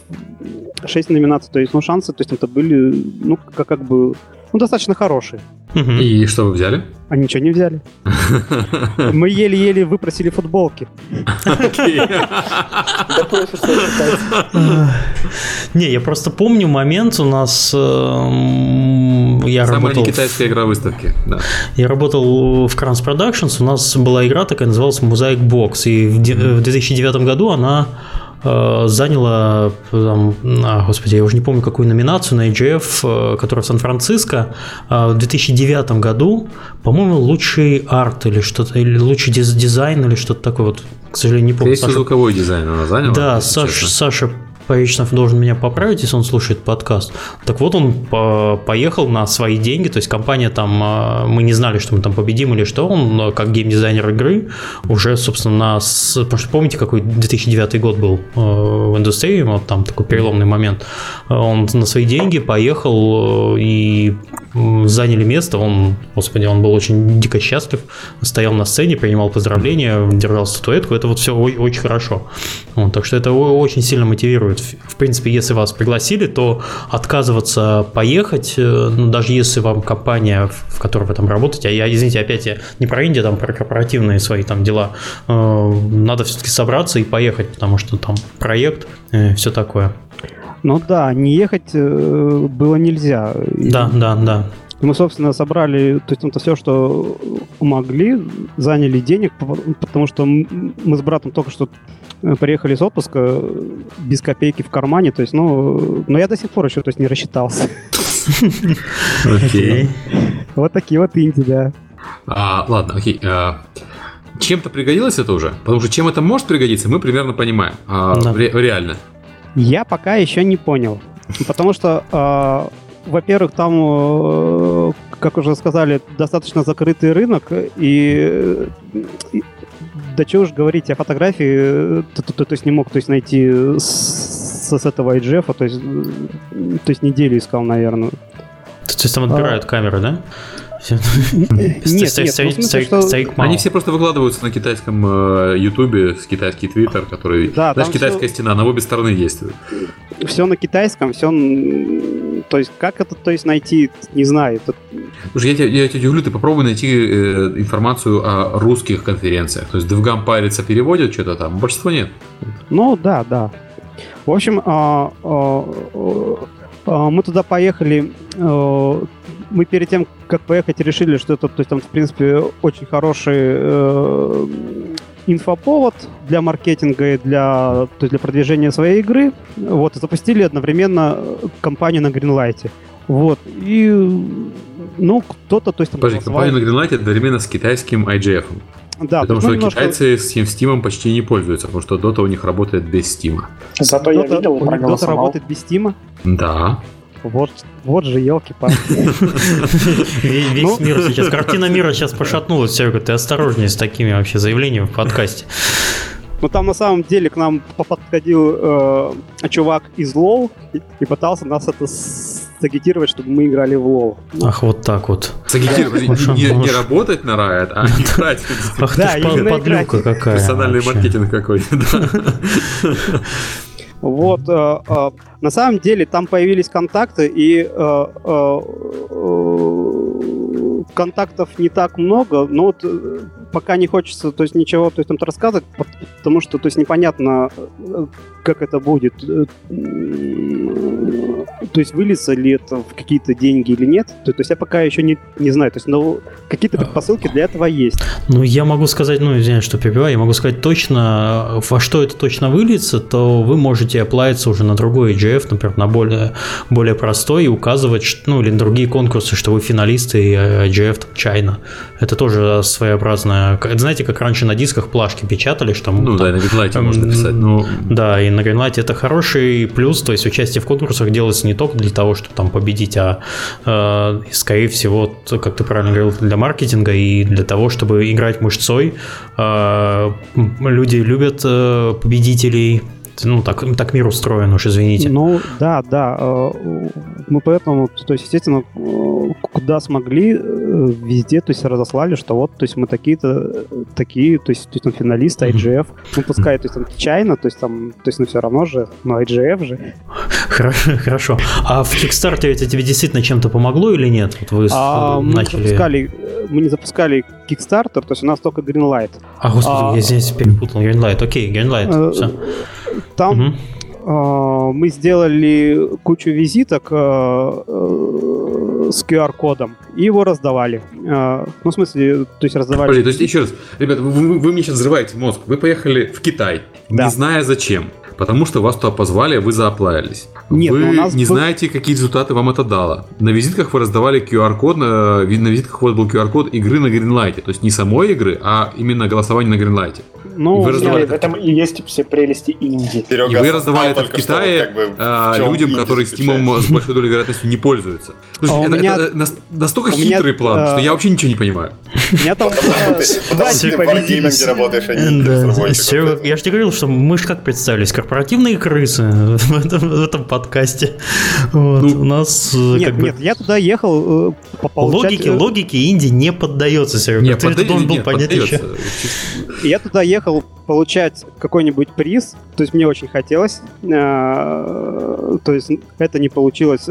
6 номинаций. То есть, ну, шансы, то есть, это были, ну, как, как бы, ну, достаточно хорошие. И что вы взяли? А ничего не взяли. Мы еле-еле выпросили футболки. Не, я просто помню момент у нас... эм, Я Самая китайская игра выставки. Я работал в Kranz Productions, у нас была игра такая, называлась Mosaic Box, и в де- в 2009 году она э, заняла, там, а, господи, я уже не помню, какую номинацию на IGF, э, которая в Сан-Франциско. А В 2009 году, по-моему, лучший арт или что-то, или лучший диз- дизайн или что-то такое, вот, к сожалению, не помню. Скорее Саша звуковой дизайн она заняла. да, Саш. Саша Поречнов должен меня поправить, если он слушает подкаст. Так вот, он по- поехал на свои деньги, то есть компания там, э, мы не знали, что мы там победим или что, он э, как геймдизайнер игры уже, собственно, нас, потому что помните, какой 2009 год был э, в индустрии, вот там такой переломный момент, он на свои деньги поехал э, и заняли место, он, господи, он был очень дико счастлив, стоял на сцене, принимал поздравления, держал статуэтку, это вот все очень хорошо. Вот, так что это очень сильно мотивирует. В в принципе, если вас пригласили, то отказываться поехать, э, ну, даже если вам компания, в которой вы там работаете, а я, извините, опять я не про Индию, там про корпоративные свои там дела, э, надо все-таки собраться и поехать, потому что там проект, все такое. Ну да, не ехать э, было нельзя. Да, да, да. И мы, собственно, собрали, то есть это все, что могли, заняли денег, по- потому что мы с братом только что э, приехали с отпуска э, без копейки в кармане, то есть, ну, э, но я до сих пор еще, то есть, не рассчитался. Окей. Вот такие вот инди, да. А, ладно, окей. А, чем-то пригодилось это уже? Потому что чем это может пригодиться, мы примерно понимаем. А, реально. Я пока еще не понял. Потому что, э, во-первых, там, э, как уже сказали, достаточно закрытый рынок, э, и- да чего уж говорить, я фотографии, э, то, то- то есть не мог то есть, найти с, с этого IGF, то есть, э, то есть неделю искал, наверное. То есть там отбирают а... камеры, да? Нет, нет, Они все просто выкладываются на китайском э, ютубе, с китайский твиттер, который... Да, Знаешь, китайская стена на обе стороны действует. Все на китайском, все... То есть, как это то есть, найти, не знаю. Слушай, я тебя, я тебя удивлю, ты попробуй найти э, информацию о русских конференциях. То есть, DevGam парится, переводит что-то там, большинство нет. Ну, да, да. В общем, а, а, а, мы туда поехали мы перед тем, как поехать, решили, что это, то есть там, в принципе, очень хороший э, инфоповод для маркетинга и для, то есть для продвижения своей игры. Вот, и запустили одновременно компанию на Greenlight. Вот, и, ну, кто-то, то есть... Там, Подожди, компания на Greenlight одновременно с китайским IGF. Да, потому что немножко... китайцы с Steam почти не пользуются, потому что Dota у них работает без Steam. Зато Dota, я видел, Dota работает без Steam? Да. Вот, вот же елки-палки. Весь ну. мир сейчас, картина мира сейчас пошатнулась, Серега, ты осторожнее с такими вообще заявлениями в подкасте. Ну там на самом деле к нам подходил э, чувак из лол и, и пытался нас это сагитировать, чтобы мы играли в лол. Ах, вот так вот. Сагитировать, не, не работать на Riot, а играть. Ах ты ж подлюка какая. Персональный маркетинг какой-то, Вот, э, э, на самом деле там появились контакты, и э, э, э, контактов не так много, но вот э, пока не хочется, то есть ничего, то есть там рассказывать, потому что, то есть непонятно, э, как это будет, э, то есть выльется ли это в какие-то деньги или нет, то, то есть я пока еще не, не знаю, то есть но какие-то предпосылки для этого есть. Ну, я могу сказать, ну, извиняюсь, что перебиваю, я могу сказать точно, во что это точно выльется, то вы можете оплавиться уже на другой EGF, например, на более, более простой и указывать, ну, или на другие конкурсы, что вы финалисты IGF там, China. Это тоже своеобразная... Знаете, как раньше на дисках плашки печатали, что... Ну там, да, на Greenlight можно писать, но... Да, и на Greenlight это хороший плюс, то есть участие в конкурсах делается не только для того, чтобы там победить, а э, скорее всего, как ты правильно говорил, для маркетинга и для того, чтобы играть мышцой. Э, люди любят э, победителей, ну, так, так мир устроен уж, извините. Ну, да, да. Э, мы поэтому, то есть, естественно, э, куда смогли, э, везде, то есть, разослали, что вот, то есть, мы такие-то, такие, то есть, то есть, там, финалисты IGF, ну, пускай, то есть, там, Чайна, то есть, там, то есть, ну, все равно же, но IGF же. Хорошо, хорошо. А в Kickstarter это тебе действительно чем-то помогло или нет? Вот вы а, начали... мы, не запускали, мы не запускали Kickstarter, то есть, у нас только Greenlight. А, господи, а, я здесь перепутал. Greenlight, окей, Greenlight, все. Там угу. Э, мы сделали кучу визиток э, э, с QR-кодом и его раздавали. Э, ну, в смысле, то есть раздавали... Подожди, то есть еще раз, ребята, вы, вы мне сейчас взрываете мозг. Вы поехали в Китай, да. не зная зачем. Потому что вас туда позвали, а вы зааплавились. Нет, вы нас не был... знаете, какие результаты вам это дало. На визитках вы раздавали QR-код, на, на визитках у вас был QR-код игры на Greenlight. То есть не самой игры, а именно голосование на Greenlight. Ну, вы раздавали в этом и есть все прелести инди. И вы раздавали это в Китае как бы, а, людям, которые Steam с большой долей вероятности не пользуются. Слушай, а это, меня... это настолько меня... хитрый план, а... что я вообще ничего не понимаю. Я там... Потому что ты в где работаешь, а не Я же тебе говорил, что мы же как представились, корпоративные крысы в этом, в подкасте. Ну, у нас э, нет, как нет, бы... я туда ехал э. Логике, э, логике Инди не поддается, Серега. Нет, Ты должен был нет, понять еще. Я туда ехал получать какой-нибудь приз, то есть мне очень хотелось, то есть это не получилось.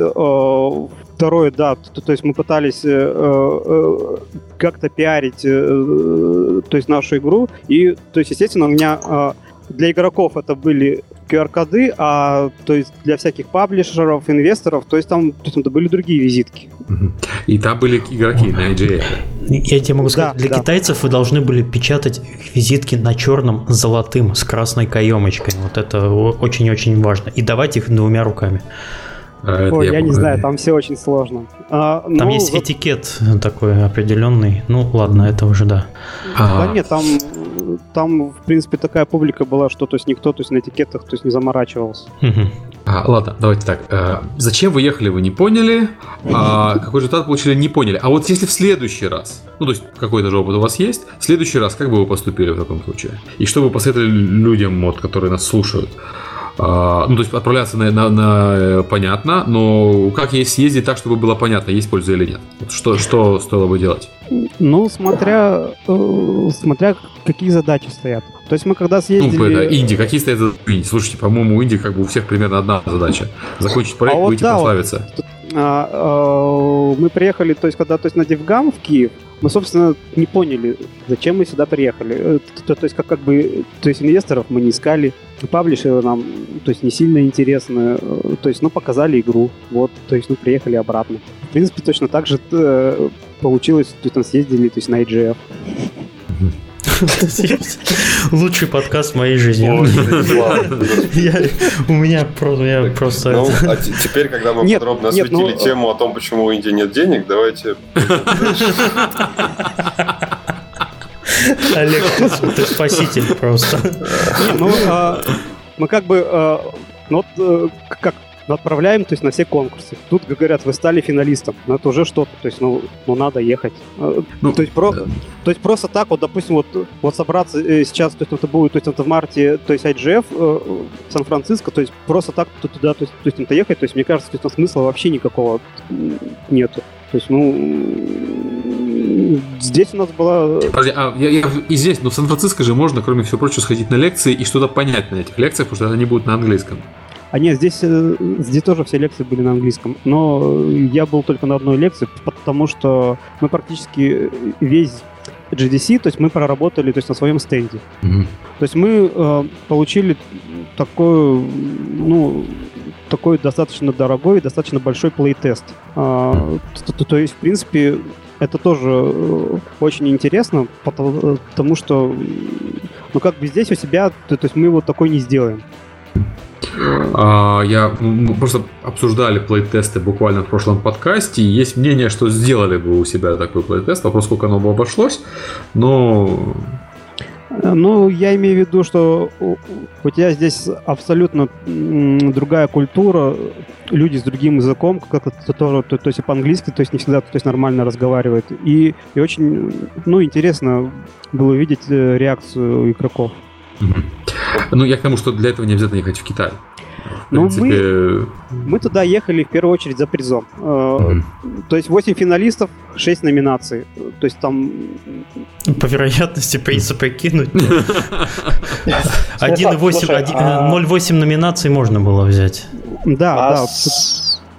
Второе, да, то, есть мы пытались как-то пиарить, то есть нашу игру, и, то есть, естественно, у меня для игроков это были QR-коды, а то есть для всяких паблишеров, инвесторов, то есть там, то есть, там были другие визитки. И там были игроки на IGA. Я тебе могу сказать, да, для да. китайцев вы должны были печатать визитки на черном золотым с красной каемочкой. Вот это очень-очень важно. И давать их двумя руками. А, Ой, я, я не знаю, там все очень сложно. А, там ну, есть вот... этикет такой определенный. Ну, ладно, это уже да. А... Да нет, там, там, в принципе, такая публика была, что то есть никто то есть, на этикетах то есть, не заморачивался. А, ладно, давайте так. А, зачем вы ехали, вы не поняли. А, какой результат получили, не поняли. А вот если в следующий раз, ну, то есть какой-то же опыт у вас есть, в следующий раз как бы вы поступили в таком случае? И что вы посоветовали людям, вот, которые нас слушают? А, ну, то есть отправляться на, на, на э, понятно, но как ей съездить так, чтобы было понятно, есть польза или нет? Вот что, что стоило бы делать? Ну, смотря, э, смотря какие задачи стоят. То есть мы когда съездили... Ну, это Инди, какие стоят задачи? Слушайте, по-моему, у Инди как бы у всех примерно одна задача. Закончить проект, А вот выйти да, прославиться. А, мы приехали, то есть когда то есть, на Девгам в Киев, мы, собственно, не поняли, зачем мы сюда приехали. Э, То, то есть, как, как бы, то есть инвесторов мы не искали, паблишеры нам, то есть, не сильно интересно, э, то есть, ну, показали игру, вот, то есть, ну, приехали обратно. В принципе, точно так же э, получилось, то есть, там съездили, то есть, на IGF. Лучший подкаст в моей жизни. У меня просто, я просто... Ну, а те- теперь, когда мы подробно осветили ну, тему о том, почему у Индии нет денег, давайте... Олег, ты, спаситель просто. Ну, а, мы как бы, а, ну, вот, э, ну, отправляем, то есть, на все конкурсы. Тут говорят, вы стали финалистом, но это уже что-то, то есть, ну, ну надо ехать. А, Ну, то есть, про, да. то есть, просто так вот, допустим, вот, вот собраться э, сейчас, то есть, это будет, то есть, это в марте, то есть, IGF э, Сан-Франциско, то есть, просто так ту- туда, то есть, то есть, это ехать, то есть, мне кажется, то есть, смысла вообще никакого нету. То есть, ну, здесь у нас была... Подожди, а я, я- и здесь, но в Сан-Франциско же можно, кроме всего прочего, сходить на лекции и что-то понять на этих лекциях, потому что они будут на английском. А нет, здесь, э, здесь тоже все лекции были на английском. Но я был только на одной лекции, потому что мы практически весь GDC, то есть мы проработали то есть, на своем стенде. То есть мы э, получили такой, ну, такой достаточно дорогой и достаточно большой плейтест. То, то- то есть, в принципе, это тоже э, очень интересно, потому, потому что, ну, как бы здесь у себя, то, то есть мы вот такой не сделаем. А, я, мы просто обсуждали плей-тесты буквально в прошлом подкасте, и есть мнение, что сделали бы у себя такой плей-тест. Вопрос, сколько оно бы обошлось, но Э, Ну, я имею в виду, что у тебя здесь абсолютно другая культура, люди с другим языком, как это тоже, то, то есть по-английски, то есть не всегда то есть нормально разговаривают. И, и очень, ну, интересно было увидеть э, реакцию игроков. Ну, я к тому, что для этого не обязательно ехать в Китай. В Ну, принципе, Мы туда ехали в первую очередь за призом. Мгм. То есть 8 финалистов, 6 номинаций. То есть там По вероятности приза прикинуть. Станислав, 1,8 слушай, один- а- 0,8 номинаций можно было взять. Да, А да.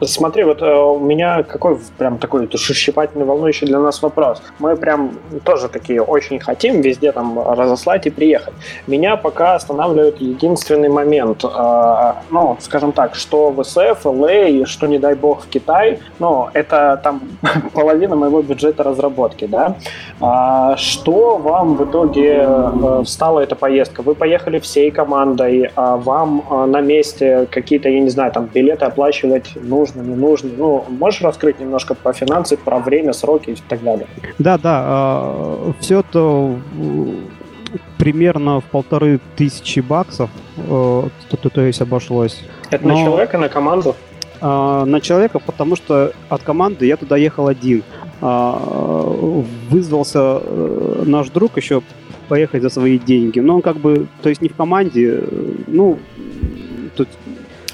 Смотри, вот э, у меня какой прям такой душещипательный, волнующий для нас вопрос. Мы прям тоже такие очень хотим везде там разослать и приехать. Меня пока останавливает единственный момент. э, ну, скажем так, что в СФ, ЛА и что, не дай бог, в Китай, ну, это там половина моего бюджета разработки, да. А что вам в итоге э, встала эта поездка? Вы поехали всей командой, а вам э, на месте какие-то, я не знаю, там билеты оплачивать нужно, не нужно? Ну, можешь раскрыть немножко про финансы, про время, сроки и так далее? Да, да, все это примерно в полторы тысячи баксов, э, то, то- то есть обошлось. Это на Но- человека, на команду? А, на человека, потому что от команды я туда ехал один. А, вызвался э, наш друг еще поехать за свои деньги. Но он как бы, то есть не в команде, э, ну,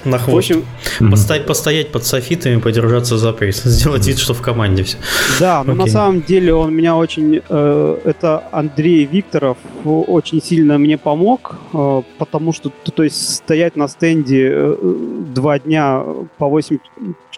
На в хвост. общем, мгм. Постоять, постоять под софитами, подержаться за приз. Сделать вид, что в команде все. да, но на Окей. самом деле он меня очень, э, это Андрей Викторов о- очень сильно мне помог, э, потому что, то есть стоять на стенде э, два дня по 8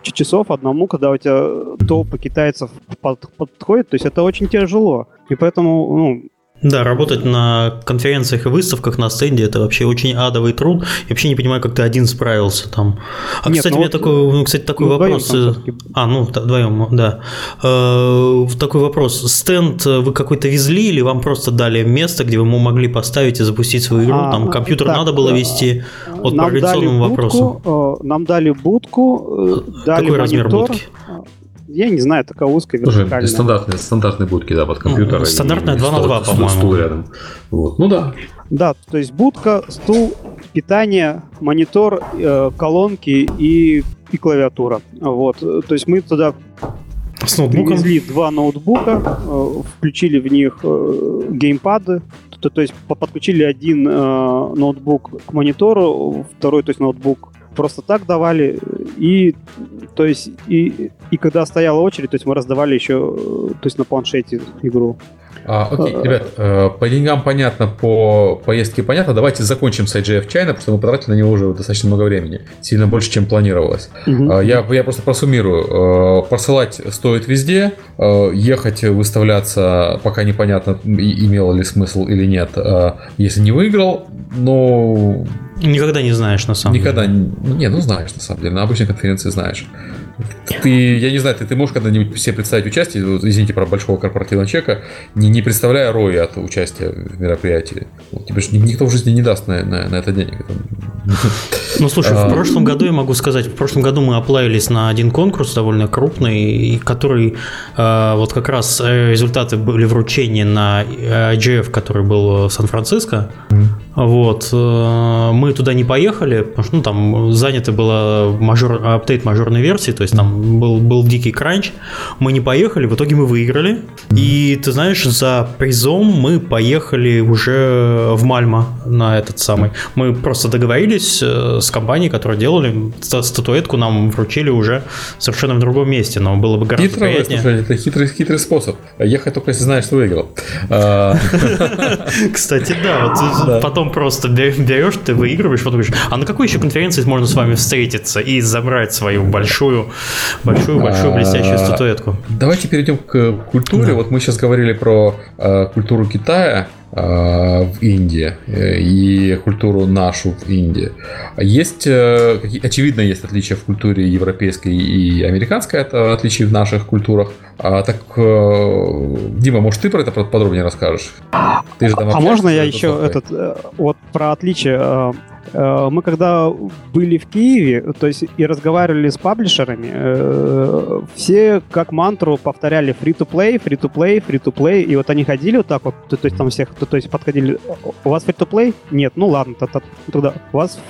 ч- часов одному, когда у тебя толпы китайцев под- подходят, то есть это очень тяжело. И поэтому, ну, Да, работать на конференциях и выставках на стенде это вообще очень адовый труд. Я вообще не понимаю, как ты один справился там. А, Нет, кстати, ну у меня вот, такой, ну, кстати, такой вдвоем вопрос. э, А, ну, вдвоем, да. Э, Такой вопрос. Стенд э, вы какой-то везли или вам просто дали место, где вы могли поставить и запустить свою игру? А, Там компьютер так, надо было э, вести. Вот по организационному будку, э, нам дали будку, дали Какой размер монитор. будки? Я не знаю, такая узкая, вертикальная. стандартные, стандартные будки, да, под компьютер. Ну, и стандартная 2 на стол- 2, стул- по-моему. Стул рядом. Вот. Ну да. Да, то есть будка, стул, питание, монитор, э, колонки и, и клавиатура. Вот. То есть мы туда С ноутбуком? привезли два ноутбука, э, включили в них э, геймпады, то то, то есть подключили один э, ноутбук к монитору, второй, то есть ноутбук просто так давали, и то есть и, и когда стояла очередь, то есть мы раздавали еще, то есть на планшете игру. А, окей, ребят, э, по деньгам понятно, по поездке понятно. Давайте закончим с IGF China, потому что мы потратили на него уже достаточно много времени. Сильно больше, чем планировалось. Угу. Я, я просто просуммирую. Э, посылать стоит везде. Э, ехать, выставляться, пока непонятно, имело ли смысл или нет. Если не выиграл, но... Никогда не знаешь, на самом Никогда деле. Никогда. Не, ну знаешь, на самом деле. На обычной конференции знаешь. Ты, я не знаю, ты, ты можешь когда-нибудь себе представить участие, извините, про большого корпоративного чека, не, не представляя роя от участия в мероприятии. Вот, тебе же никто в жизни не даст на, на, на это денег. Ну, слушай, в а. прошлом году я могу сказать, в прошлом году мы оплавились на один конкурс довольно крупный, который а, вот как раз э, результаты были вручения на IGF, который был в Сан-Франциско. Вот. Э, мы туда не поехали, потому что ну, там заняты была мажор, апдейт мажорной версии, то есть там был, был дикий кранч. Мы не поехали, в итоге мы выиграли. И ты знаешь, за призом мы поехали уже в Мальма на этот самый. Мы просто договорились э, с компанией, которая делали статуэтку, нам вручили уже совершенно в другом месте, но было бы гораздо Хитро, приятнее. Слушай, это хитрый, хитрый способ. Ехать только если знаешь, что выиграл. Кстати, да, вот потом потом просто берешь, ты выигрываешь, потом говоришь, а на какой еще конференции можно с вами встретиться и забрать свою большую, большую, большую блестящую а, статуэтку? Давайте перейдем к культуре. Вот мы сейчас говорили про э, культуру Китая. Э, в Индии э, и культуру нашу в Индии. Есть, э, очевидно, есть отличия в культуре европейской и американской, это отличия в наших культурах. А, так, Дима, может, ты про это подробнее расскажешь? Ты же там а можно я еще этот, вот про отличия мы когда были в Киеве, то есть и разговаривали с паблишерами, э, все как мантру повторяли free-to-play, free-to-play, free-to-play, и вот они ходили вот так вот, то, то есть там всех, то, то есть подходили, у вас free-to-play? Нет, ну ладно, тогда у вас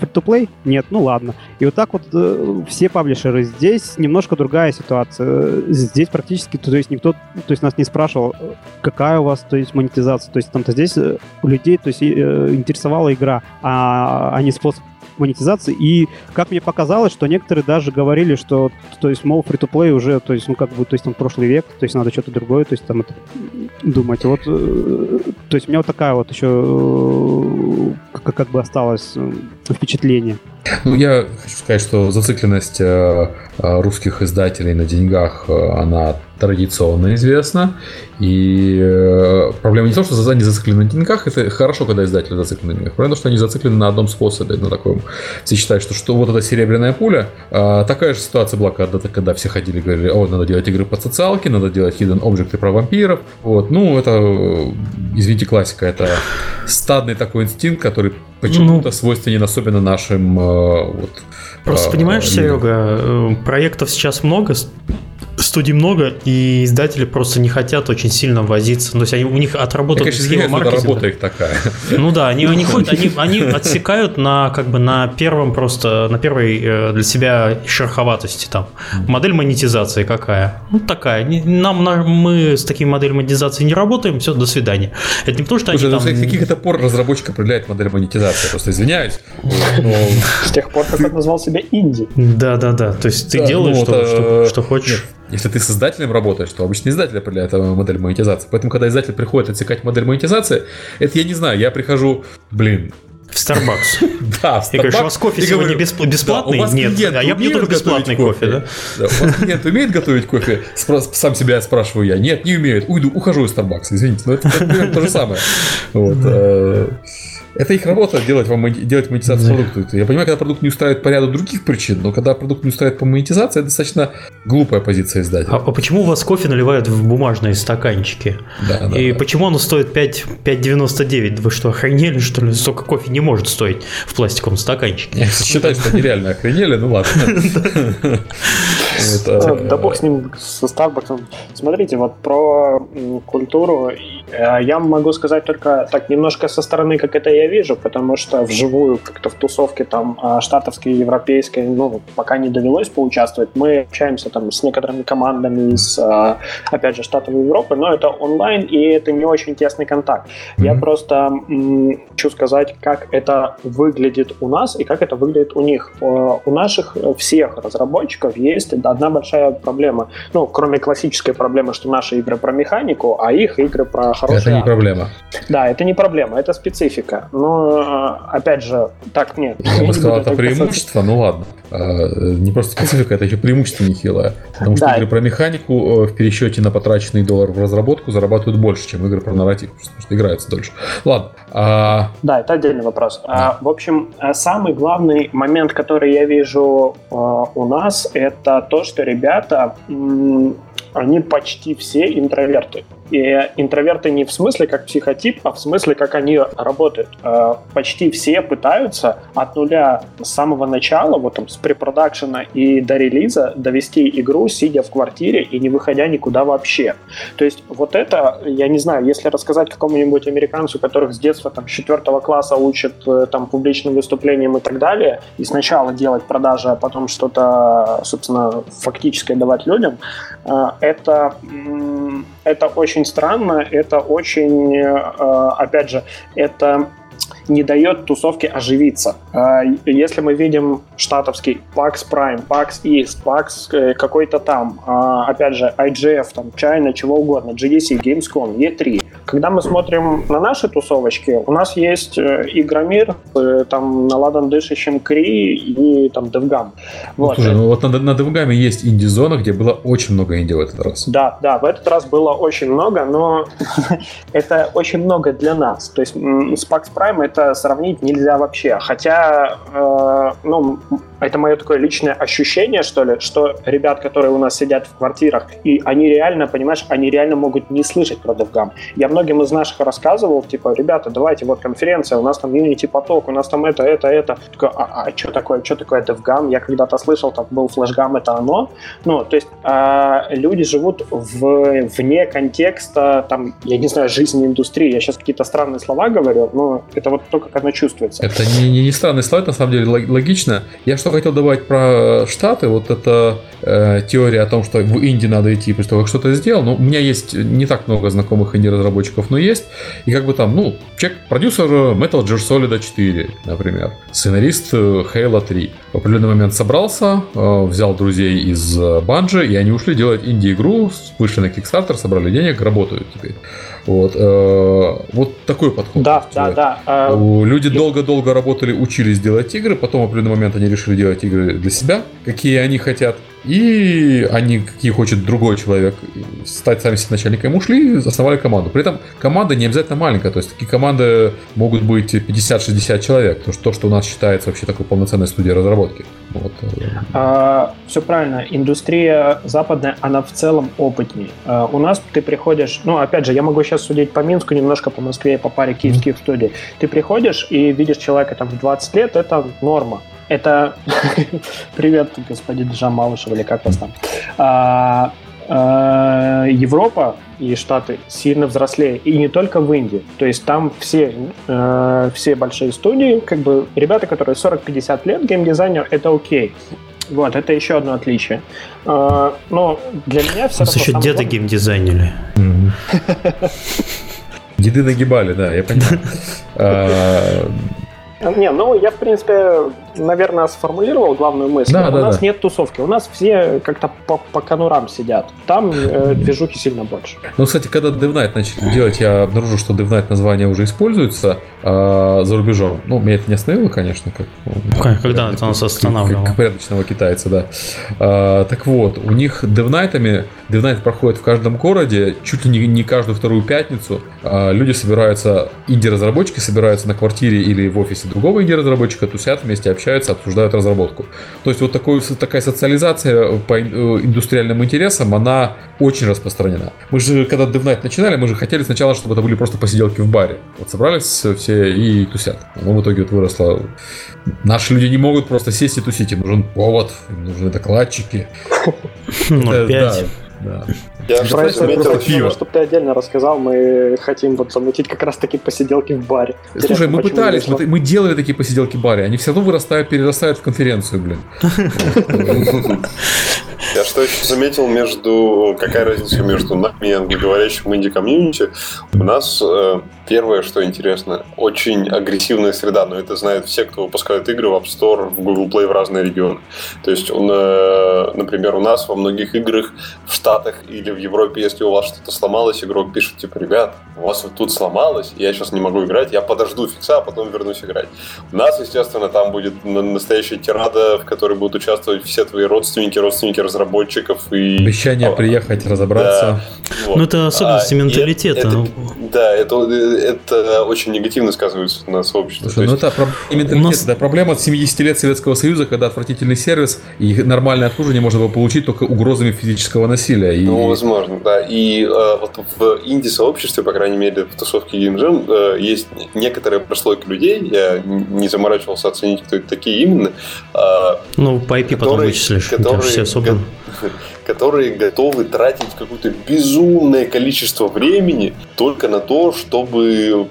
free-to-play? Нет, ну ладно. И вот так вот э, все паблишеры. Здесь немножко другая ситуация. Здесь практически, то есть никто, то есть нас не спрашивал, какая у вас, то есть монетизация, то есть там-то здесь у людей, то есть интересовала игра, а а, а не способ монетизации. И как мне показалось, что некоторые даже говорили, что, то есть, мол, free-to-play уже, то есть, ну, как бы, то есть, там, прошлый век, то есть, надо что-то другое, то есть, там, это думать. Вот, э, то есть, у меня вот такая вот еще э, как, как бы осталось э, впечатление. Ну, я хочу сказать, что зацикленность русских издателей на деньгах, она традиционно известна. И проблема не в том, что они зациклены на деньгах, это хорошо, когда издатели зациклены на деньгах. Проблема в том, что они зациклены на одном способе, на таком. Все считают, что, что вот эта серебряная пуля. Такая же ситуация была, когда, когда все ходили и говорили, о, надо делать игры по социалке, надо делать hidden objects про вампиров. Вот. Ну, это, извините, классика. Это стадный такой инстинкт, который почему-то ну, свойственен особенно нашим вот, Просто понимаешь, Серега, э, проектов сейчас много, студий много, и издатели просто не хотят очень сильно возиться. То есть они, у них отработана Я, схема маркетинга. работа их такая. Ну да, они, они, ходят, они, они отсекают на, как бы, на первом просто, на первой э, для себя шероховатости там. Модель монетизации какая? Ну такая. Нам, мы с такими моделью монетизации не работаем, все, до свидания. Это не потому, что Слушай, они ну, там... Каких это пор разработчик определяет модель монетизации? Просто извиняюсь. С тех пор, как он назвал себя инди. Да, да, да. То есть ты делаешь, ну, что, что хочешь. Если ты с издателем работаешь, то обычно издатель определяет модель монетизации. Поэтому, когда издатель приходит отсекать модель монетизации, это я не знаю, я прихожу, блин, в Starbucks. Да, в Starbucks. И говоришь, у вас кофе сегодня бесплатный? Нет, а я пью только бесплатный кофе, да? У вас клиент умеет готовить кофе? Сам себя спрашиваю я. Нет, не умеет. Уйду, ухожу из Starbucks, извините. Но это то же самое. Вот. Это их работа делать, вам, делать монетизацию да. продукта. Я понимаю, когда продукт не устраивает по ряду других причин, но когда продукт не устраивает по монетизации, это достаточно глупая позиция издателя. А, а почему у вас кофе наливают в бумажные стаканчики? Да, да, И да. почему оно стоит 5, 5,99? Вы что, охренели, что ли? Столько кофе не может стоить в пластиковом стаканчике. Я считаю, что они реально охренели, ну ладно. Вот, э, Да бог с ним, со Starbucks. Смотрите, вот про культуру э, я могу сказать только так немножко со стороны, как это я вижу, потому что вживую как-то в тусовке там а, штатовской, европейской, ну, пока не довелось поучаствовать. Мы общаемся там с некоторыми командами из, а, опять же, Штатов Европы, но это онлайн, и это не очень тесный контакт. Я Мгм. просто хочу сказать, как это выглядит у нас и как это выглядит у них. Э, У наших всех разработчиков есть одна большая проблема. Ну, кроме классической проблемы, что наши игры про механику, а их игры про хорошие Это не проблема. Да, это не проблема, это специфика. Но, э, опять же, так нет. Я бы сказал, это касаться. преимущество, ну ладно. Э, Не просто специфика, это еще преимущество нехилое. Потому что Да. игры про механику э, в пересчете на потраченный доллар в разработку зарабатывают больше, чем игры про нарратив, потому что играются дольше. Ладно. А, Да, это отдельный вопрос. А, в общем, самый главный момент, который я вижу у нас, это то, что ребята, они почти все интроверты. И интроверты не в смысле как психотип, а в смысле как они работают. А, Почти все пытаются от нуля с самого начала, вот там с препродакшена и до релиза довести игру, сидя в квартире и не выходя никуда вообще. То есть вот это, я не знаю, если рассказать какому-нибудь американцу, которых с детства там, с четвертого класса учат э, там публичным выступлениям и так далее, и сначала делать продажи, а потом что-то, собственно, фактическое давать людям, э, это, это очень странно, это очень, э, опять же, это не дает тусовке оживиться. А, Если мы видим штатовский PAX Prime, PAX East, PAX э, какой-то там, а, опять же, IGF, там, China, чего угодно, GDC, Gamescom, E3. Когда мы смотрим на наши тусовочки, у нас есть э, Игромир, э, там, наладан дышащим Кри и там DevGam. ну, Вот. слушай, ну вот на, на Девгаме есть инди-зона, где было очень много инди в этот раз. Да, да, в этот раз было очень много, но это очень много для нас. То есть с PAX Prime это сравнить нельзя вообще. Хотя, э, ну, это мое такое личное ощущение, что ли, что ребят, которые у нас сидят в квартирах, и они реально, понимаешь, они реально могут не слышать про DevGam. Я многим из наших рассказывал, типа, ребята, давайте, вот конференция, у нас там Unity поток, у нас там это, это, это. Такой, а, что такое, что такое DevGam? Я когда-то слышал, там был флешгам, это оно. Ну, то есть а, люди живут в, вне контекста, там, я не знаю, жизни индустрии. Я сейчас какие-то странные слова говорю, но это вот то, как оно чувствуется. Это не, не, не странный слайд, на самом деле, лог- логично. Я что хотел добавить про Штаты, вот эта э, теория о том, что в Индии надо идти после того, как что-то сделал. Ну, у меня есть не так много знакомых инди-разработчиков, но есть. И как бы там, ну, человек, продюсер Metal Gear Solid 4, например, сценарист э, Halo 3. В определенный момент собрался, э, взял друзей из Банжи, и они ушли делать инди-игру, вышли на Kickstarter, собрали денег, работают теперь. Вот, э, вот такой подход. Да, да, э, да. у- Люди долго-долго работали, учились делать игры, потом в определенный момент они решили делать игры для себя, какие они хотят, и они, какие хочет другой человек, стать сами себе начальником, ушли, основали команду. При этом команда не обязательно маленькая, то есть такие команды могут быть 50-60 человек, то, что, то, что у нас считается вообще такой полноценной студией разработки. Вот. э, все правильно. Индустрия западная, она в целом опытнее. А, у нас ты приходишь, ну, опять же, я могу сейчас судить по Минску, немножко по Москве, по паре киевских студий. Ты приходишь и видишь человека там в 20 лет, это норма. Это... Привет, господин Джан Малышев, или как вас там? А, а, Европа и Штаты сильно взрослее. И не только в Индии. То есть там все, э, все большие студии, как бы ребята, которые 40-50 лет, геймдизайнер, это окей. Вот, это еще одно отличие. А, но для меня все У нас еще деды геймдизайнили. мгм. Деды нагибали, да, я понимаю. А, Не, ну я, в принципе, наверное, сформулировал главную мысль. Да, у да, нас да. нет тусовки, у нас все как-то по, по конурам сидят. Там э, движухи сильно больше. Ну, кстати, когда DevNight начали делать, я обнаружил, что DevNight название уже используется а, за рубежом. Ну, меня это не остановило, конечно, как... ну, Как- когда это нас как- останавливало? Как порядочного китайца, да. А, так вот, у них DevNight'ами, DevNight проходит в каждом городе, чуть ли не, не каждую вторую пятницу. А, люди собираются, инди-разработчики собираются на квартире или в офисе другого инди-разработчика, тусят вместе, общаются общаются, обсуждают разработку. То есть вот такой, такая социализация по индустриальным интересам, она очень распространена. Мы же, когда DevNight начинали, мы же хотели сначала, чтобы это были просто посиделки в баре. Вот собрались все и тусят. Но в итоге вот выросло... Наши люди не могут просто сесть и тусить, им нужен повод, им нужны докладчики. Ну, пять. Да. Я про это заметил, пиво. чтобы ты отдельно рассказал, мы хотим вот замутить как раз таки посиделки в баре. Слушай, мы пытались, мы, мы делали такие посиделки в баре, они все равно вырастают, перерастают в конференцию, блин. Я что еще заметил между... Какая разница между нами и англоговорящим инди-комьюнити? У нас э, первое, что интересно, очень агрессивная среда, но это знают все, кто выпускает игры в App Store, в Google Play в разные регионы. То есть, он, э, например, у нас во многих играх в Штатах или в Европе, если у вас что-то сломалось, игрок пишет, типа, ребят, у вас вот тут сломалось, я сейчас не могу играть, я подожду фикса, а потом вернусь играть. У нас, естественно, там будет настоящая тирада, в которой будут участвовать все твои родственники, родственники разработчиков и... Обещание а, приехать, разобраться. Да, вот. Ну, это особенности а, менталитета. Это, да, это, это очень негативно сказывается на сообществе. Слушай, ну, есть... это менталитет, нас... это проблема от 70 лет Советского Союза, когда отвратительный сервис и нормальное обслуживание можно было получить только угрозами физического насилия. И... Ну, возможно, да. И э, вот в инди-сообществе, по крайней мере, в тусовке Game Jam, э, есть некоторые прослойки людей, я не заморачивался оценить, кто это такие именно. Э, ну, по IP которые, потом вычислишь, которые, все особо которые готовы тратить какое-то безумное количество времени только на то, чтобы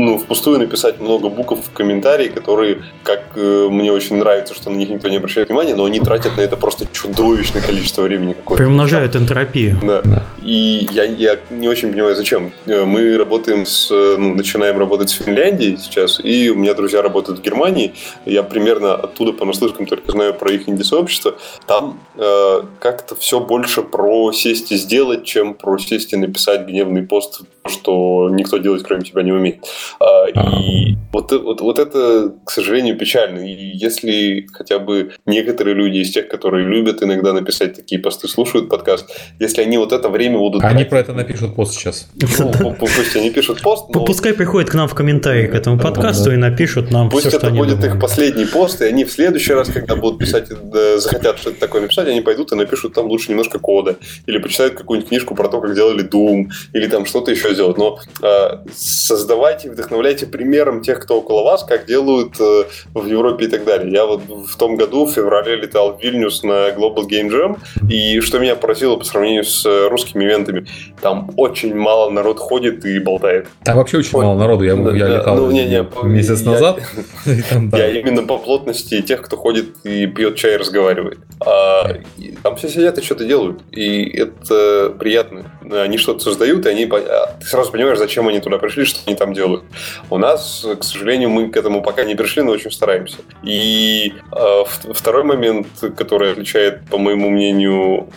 ну, впустую написать много букв в комментарии, которые, как э, мне очень нравится, что на них никто не обращает внимания, но они тратят на это просто чудовищное количество времени какое-то. Приумножают энтропию. Да. да. И я, я не очень понимаю, зачем. Э, мы работаем с, ну, начинаем работать с Финляндией сейчас, и у меня друзья работают в Германии. Я примерно оттуда по наслышкам только знаю про их инди-сообщество. Там э, как-то все больше про сесть и сделать, чем про сесть и написать гневный пост, что никто делать кроме тебя не умеет. А, и вот, вот, вот это, к сожалению, печально. И если хотя бы некоторые люди из тех, которые любят иногда написать такие посты, слушают подкаст, если они вот это время будут... Они про это напишут пост сейчас. Ну, пусть они пишут пост. Пускай приходят к нам в комментарии к этому подкасту и напишут нам Пусть это будет их последний пост, и они в следующий раз, когда будут писать, захотят что-то такое написать, они пойдут и напишут там лучше немножко кода. Или почитают какую-нибудь книжку про то, как делали Doom, или там что-то еще сделать. Но а, создавайте, вдохновляйте примером тех, кто около вас, как делают э, в Европе и так далее. Я вот в том году, в феврале, летал в Вильнюс на Global Game Jam, и что меня поразило по сравнению с э, русскими ивентами, там очень мало народ ходит и болтает. Там вообще очень вот. мало народу. Я, да, я да, летал ну, не, не, месяц я, назад. Я именно по плотности тех, кто ходит и пьет чай и разговаривает. А, там все сидят и что-то делают. И это приятно. Они что-то создают, и они а, ты сразу понимаешь, зачем они туда пришли, что они там делают. У нас, к сожалению, мы к этому пока не пришли, но очень стараемся. И э, второй момент, который отличает, по моему мнению,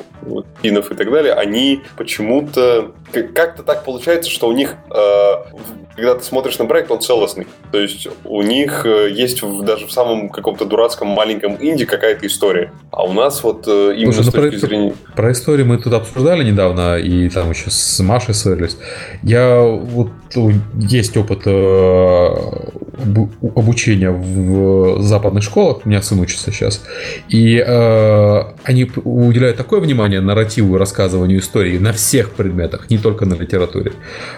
кинов и так далее, они почему-то как-то так получается, что у них, э, когда ты смотришь на проект, он целостный. То есть у них э, есть даже в самом каком-то дурацком маленьком инди какая-то история. А у нас вот э, именно Слушай, с ну точки про, зрения... Про историю мы тут обсуждали недавно, и там еще с Машей ссорились. Я вот есть опыт опыт э, обучения в западных школах, у меня сын учится сейчас, и они уделяют такое внимание нарративу и рассказыванию истории на всех предметах, не только на литературе.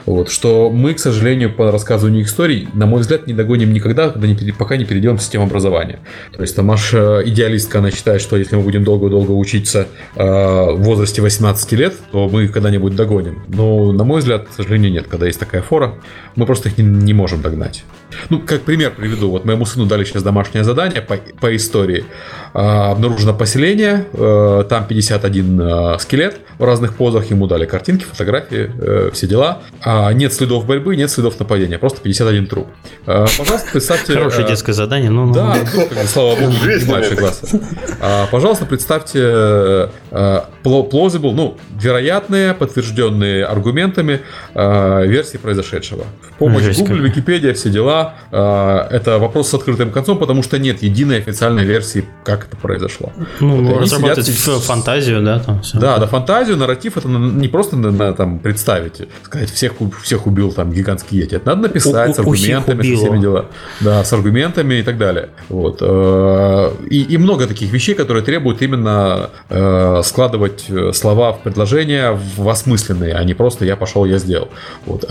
Вот, что мы, к сожалению, по рассказыванию историй, на мой взгляд, не догоним никогда, когда не, пока не перейдем в систему образования. То есть там аж идеалистка, она считает, что если мы будем долго-долго учиться э, в возрасте 18 лет, то мы когда-нибудь догоним. Но, на мой взгляд, к сожалению, нет. Когда есть такая фора, мы просто их не, не можем догнать. Ну, как пример приведу. Вот моему сыну дали сейчас домашнее задание по, по истории. Э, обнаружено поселение, э, там 51 э, скелет в разных позах, ему дали картинки, фотографии, э, все дела. А нет следов борьбы, нет следов нападения, просто 51 труп. Э, пожалуйста, представьте... Хорошее э, детское задание, ну... Да, ну, как бы, слава богу, не младшие классы. А, пожалуйста, представьте э, plausible, ну, вероятные, подтвержденные аргументами э, версии произошедшего. В помощь Жесть Google, Википедия, все дела. Э, это вопрос с открытым концом, потому что нет единой официальной версии, как это произошло. Ну, Вот разработать сидят- фантазию, да, там всё. Да, да, фантазию, нарратив это не просто надо там представить, сказать, всех, всех убил там гигантский йети. Это надо написать У- с аргументами, со всеми дела. Да, с аргументами и так далее. Вот. э, И, и много таких вещей, которые требуют именно э, складывать э, слова в предложения в осмысленные, а не просто я пошел, я сделал. Вот.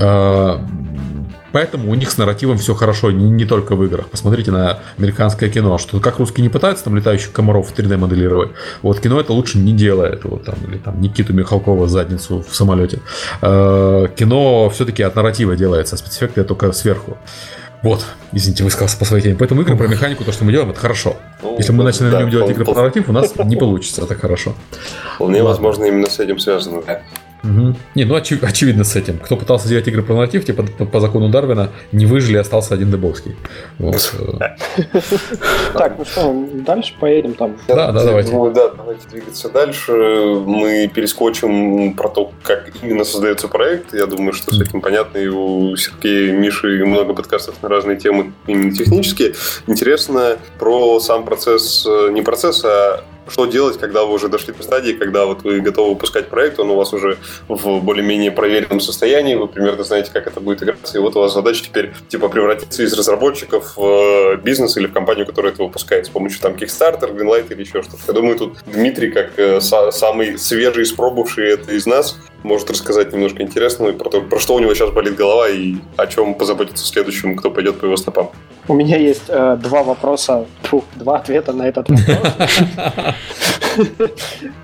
Поэтому у них с нарративом все хорошо, не, не только в играх. Посмотрите на американское кино, что как русские не пытаются там летающих комаров в 3D моделировать. Вот кино это лучше не делает. Вот там, или там Никиту Михалкова задницу в самолете. Э, кино все-таки от нарратива делается, а спецэффекты только сверху. Вот, извините, высказался по своей теме. Поэтому игры про механику, то, что мы делаем, это хорошо. Ну, Если мы начнем да, делать игры про нарратив, у нас не получится, это хорошо. Вполне возможно, именно с этим связано. Мгм. Не, ну очи- очевидно с этим. Кто пытался делать игры про нарратив, типа по, по закону Дарвина, не выжили, остался один Дебовский. Вот. э, Так, ну что, дальше поедем там. Да, да, давайте. Ну, да, давайте двигаться дальше. Мы перескочим про то, как именно создается проект. Я думаю, что с этим понятно. И у Сергея, и Миши много подкастов на разные темы, именно технические. Интересно про сам процесс, э, не процесс, а что делать, когда вы уже дошли до стадии, когда вот вы готовы выпускать проект, он у вас уже в более-менее проверенном состоянии, вы примерно знаете, как это будет играться, и вот у вас задача теперь типа превратиться из разработчиков в э, бизнес или в компанию, которая это выпускает с помощью там Kickstarter, Greenlight или еще что-то. Я думаю, тут Дмитрий, как э, са- самый свежий, испробовавший это из нас, может рассказать немножко интересного и про то, про что у него сейчас болит голова и о чем позаботиться следующему, кто пойдет по его стопам. У меня есть э, два вопроса, тьфу, два ответа на этот вопрос.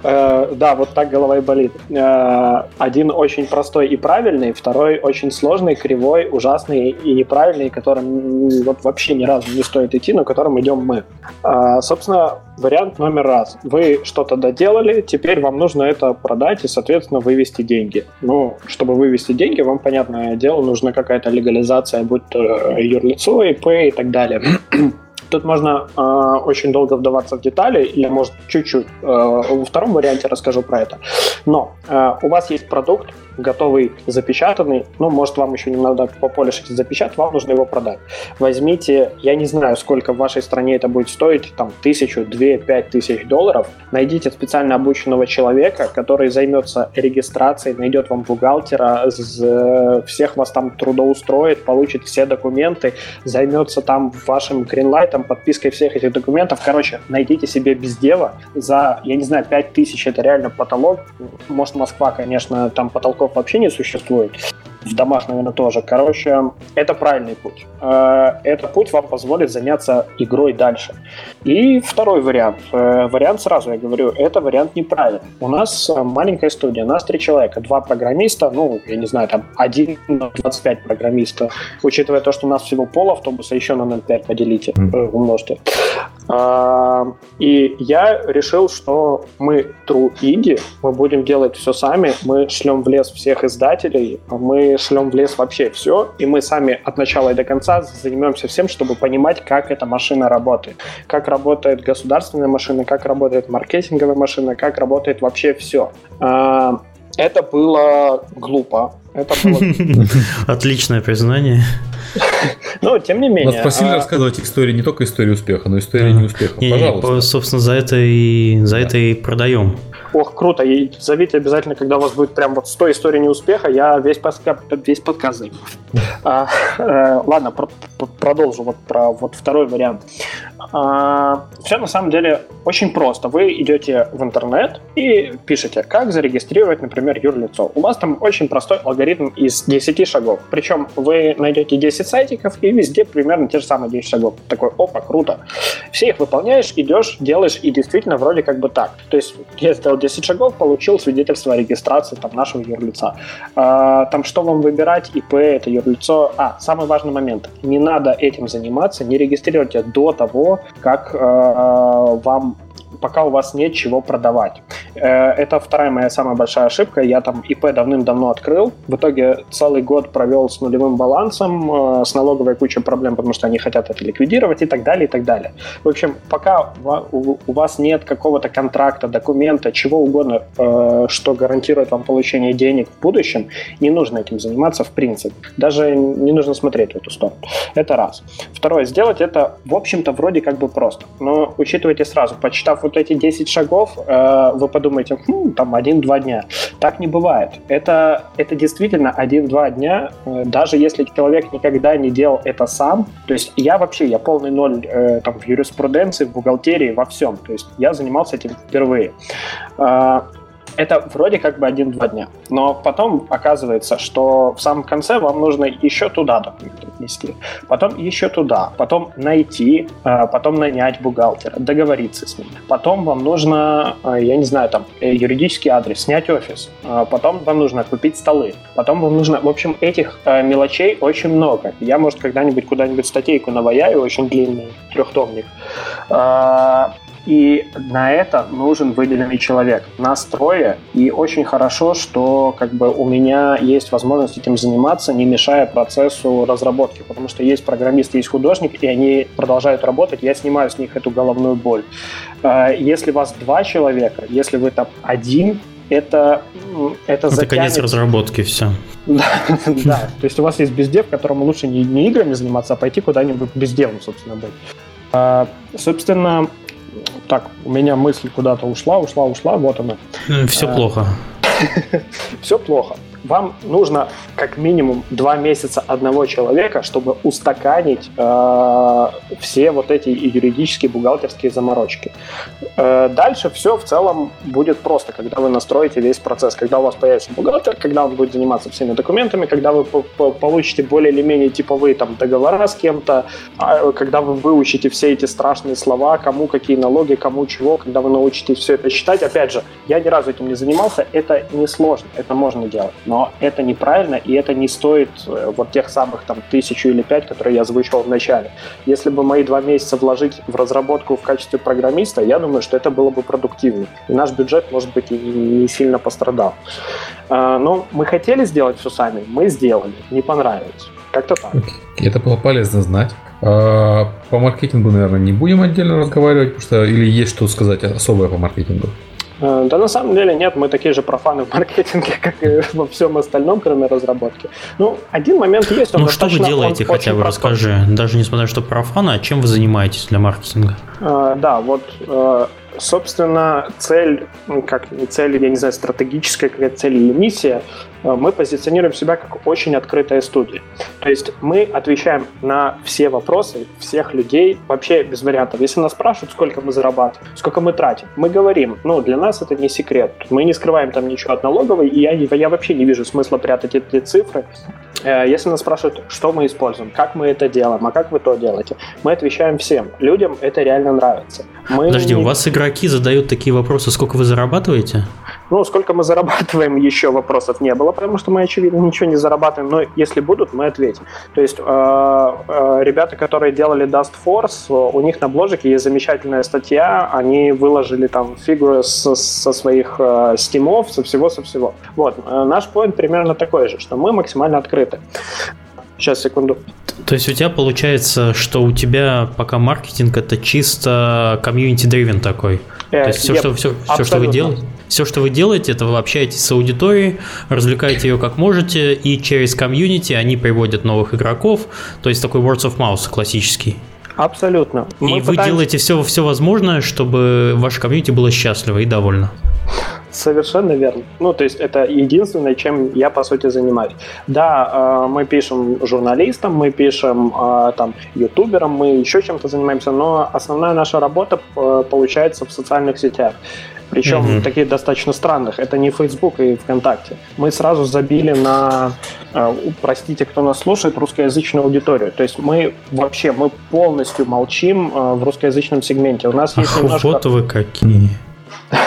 Э, Да, вот так голова и болит. Э, Один очень простой и правильный, второй очень сложный, кривой, ужасный и неправильный, которым вот вообще ни разу не стоит идти, но которым идем мы. А, Собственно, вариант номер раз. Вы что-то доделали, теперь вам нужно это продать и, соответственно, вывести деньги. Ну, чтобы вывести деньги, вам, понятное дело, нужна какая-то легализация, будь то э, юрлицо, ИП и так далее. Тут можно э, очень долго вдаваться в детали, или, может, чуть-чуть. Э, во втором варианте расскажу про это. Но э, у вас есть продукт, готовый, запечатанный. Ну, может, вам еще не надо пополишить запечатать, вам нужно его продать. Возьмите, я не знаю, сколько в вашей стране это будет стоить, там, тысячу, две, пять тысяч долларов. Найдите специально обученного человека, который займется регистрацией, найдет вам бухгалтера, всех вас там трудоустроит, получит все документы, займется там вашим гринлайтом, подпиской всех этих документов. Короче, найдите себе без дела за, я не знаю, 5 тысяч, это реально потолок. Может, Москва, конечно, там потолков вообще не существует. В домах, наверное, тоже. Короче, это правильный путь. Э, Этот путь вам позволит заняться игрой дальше. И второй вариант. Э, Вариант сразу, я говорю, это вариант неправильный. У нас э, маленькая студия, у нас три человека, два программиста, ну, я не знаю, там, один на 25 программиста. Учитывая то, что у нас всего пол автобуса, еще на 0,5 поделите, умножьте. И я решил, что мы True Indie, мы будем делать все сами, мы шлем в лес всех издателей, мы шлем в лес вообще все, и мы сами от начала и до конца займемся всем, чтобы понимать, как эта машина работает, как работает государственная машина, как работает маркетинговая машина, как работает вообще все. Это было глупо. Это было... Отличное признание. Но, тем не Нас менее... просили а, рассказывать истории не только истории успеха, но и истории Да. неуспеха. Не, не, Пожалуйста. по- собственно, за это и за это и продаем. Ох, круто. И зовите обязательно, когда у вас будет прям вот 100 историй неуспеха, я весь, подка... весь подкаст займу. А, э, ладно, про- продолжу вот про вот второй вариант. Все на самом деле очень просто. Вы идете в интернет и пишете, как зарегистрировать, например, юрлицо. У вас там очень простой алгоритм из 10 шагов. Причем вы найдете 10 сайтиков и везде примерно те же самые 10 шагов. Такой, опа, круто. Все их выполняешь, идешь, делаешь, и действительно вроде как бы так. То есть я сделал 10 шагов, получил свидетельство о регистрации там, нашего юрлица. А, там что вам выбирать, ИП, это юрлицо. А, самый важный момент. Не надо этим заниматься, не регистрируйте до того, как э, вам пока у вас нет чего продавать. Э, это вторая моя самая большая ошибка. Я там ИП давным-давно открыл. В итоге целый год провел с нулевым балансом, э, с налоговой кучей проблем, потому что они хотят это ликвидировать и так далее, и так далее. В общем, пока у вас нет какого-то контракта, документа, чего угодно, э, что гарантирует вам получение денег в будущем, не нужно этим заниматься в принципе. Даже не нужно смотреть в эту сторону. Это раз. Второе, сделать это, в общем-то, вроде как бы просто. Но учитывайте сразу, почитав вот эти 10 шагов, э, вы подумаете, хм, там один-два дня. Так не бывает. Это, это действительно один-два дня, э, даже если человек никогда не делал это сам. То есть я вообще, я полный ноль там, в юриспруденции, в бухгалтерии, во всем. То есть я занимался этим впервые это вроде как бы один-два дня. Но потом оказывается, что в самом конце вам нужно еще туда документы внести, потом еще туда, потом найти, э, потом нанять бухгалтера, договориться с ним. Потом вам нужно, э, я не знаю, там, э, юридический адрес, снять офис. Потом вам нужно купить столы. Потом вам нужно... В общем, этих мелочей очень много. Я, может, когда-нибудь куда-нибудь статейку наваяю, очень длинный, трехтомник. И на это нужен выделенный человек. Нас трое, и очень хорошо, что как бы у меня есть возможность этим заниматься, не мешая процессу разработки, потому что есть программист, есть художник, и они продолжают работать, я снимаю с них эту головную боль. А, если вас два человека, если вы там один, это, это Это конец разработки, все. Да, да, то есть у вас есть бездев, которому лучше не, не играми заниматься, а пойти куда-нибудь бездевом, собственно, быть. А, собственно, так, у меня мысль куда-то ушла, ушла, ушла, вот она. Все плохо. Все плохо вам нужно как минимум два месяца одного человека, чтобы устаканить э, все вот эти юридические, бухгалтерские заморочки. Э, дальше все в целом будет просто, когда вы настроите весь процесс, когда у вас появится бухгалтер, когда он будет заниматься всеми документами, когда вы получите более или менее типовые там договора с кем-то, э, когда вы выучите все эти страшные слова, кому какие налоги, кому чего, когда вы научитесь все это считать. Опять же, я ни разу этим не занимался, это не сложно, это можно делать но это неправильно, и это не стоит э, вот тех самых там тысячу или пять, которые я озвучивал в начале. Если бы мои два месяца вложить в разработку в качестве программиста, я думаю, что это было бы продуктивнее. И наш бюджет, может быть, и не сильно пострадал. А, но мы хотели сделать все сами, мы сделали, не понравилось. Как-то так. Это было полезно знать. А, по маркетингу, наверное, не будем отдельно разговаривать, потому что или есть что сказать особое по маркетингу? Э, да на самом деле нет, мы такие же профаны в маркетинге, как и во всем остальном, кроме разработки. Ну, один момент есть. Он ну, что вы делаете, хотя бы расскажи. Даже несмотря что профаны, а чем вы занимаетесь для маркетинга? А, да, вот э, Собственно, цель, как цель, я не знаю, стратегическая какая цель или миссия, э, мы позиционируем себя как очень открытая студия. То есть мы отвечаем на все вопросы всех людей вообще без вариантов. Если нас спрашивают, сколько мы зарабатываем, сколько мы тратим, мы говорим, ну, для нас это не секрет. Мы не скрываем там ничего от налоговой, и я, я вообще не вижу смысла прятать эти цифры. Э, если нас спрашивают, что мы используем, как мы это делаем, а как вы то делаете, мы отвечаем всем. Людям это реально нравится. Мы Подожди, у вас игроки задают такие вопросы, сколько вы зарабатываете? Ну, сколько мы зарабатываем, еще вопросов не было, потому что мы, очевидно, ничего не зарабатываем, но если будут, мы ответим. То есть э, э, ребята, которые делали Dust Force, у них на бложике есть замечательная статья, они выложили там фигуры со, со своих э, стимов, со всего, со всего. Вот, э, наш поинт примерно такой же, что мы максимально открыты. Сейчас, секунду. То есть у тебя получается, что у тебя пока маркетинг это чисто комьюнити-дривен такой. Э, То есть все, что, все, все, что вы делаете, все, что вы делаете, это вы общаетесь с аудиторией, развлекаете ее как можете, и через комьюнити они приводят новых игроков. То есть такой words of mouth классический. Абсолютно. Мы и пытаемся... вы делаете все, все возможное, чтобы ваше комьюнити было счастливо и довольно. Совершенно верно. Ну, то есть это единственное, чем я, по сути, занимаюсь. Да, э, мы пишем журналистам, мы пишем э, там ютуберам, мы еще чем-то занимаемся, но основная наша работа э, получается в социальных сетях. Причем mm-hmm. такие достаточно странных. Это не Facebook и ВКонтакте. Мы сразу забили на, простите, кто нас слушает, русскоязычную аудиторию. То есть мы вообще, мы полностью молчим в русскоязычном сегменте. У нас есть Ах, немножко... Вот вы какие.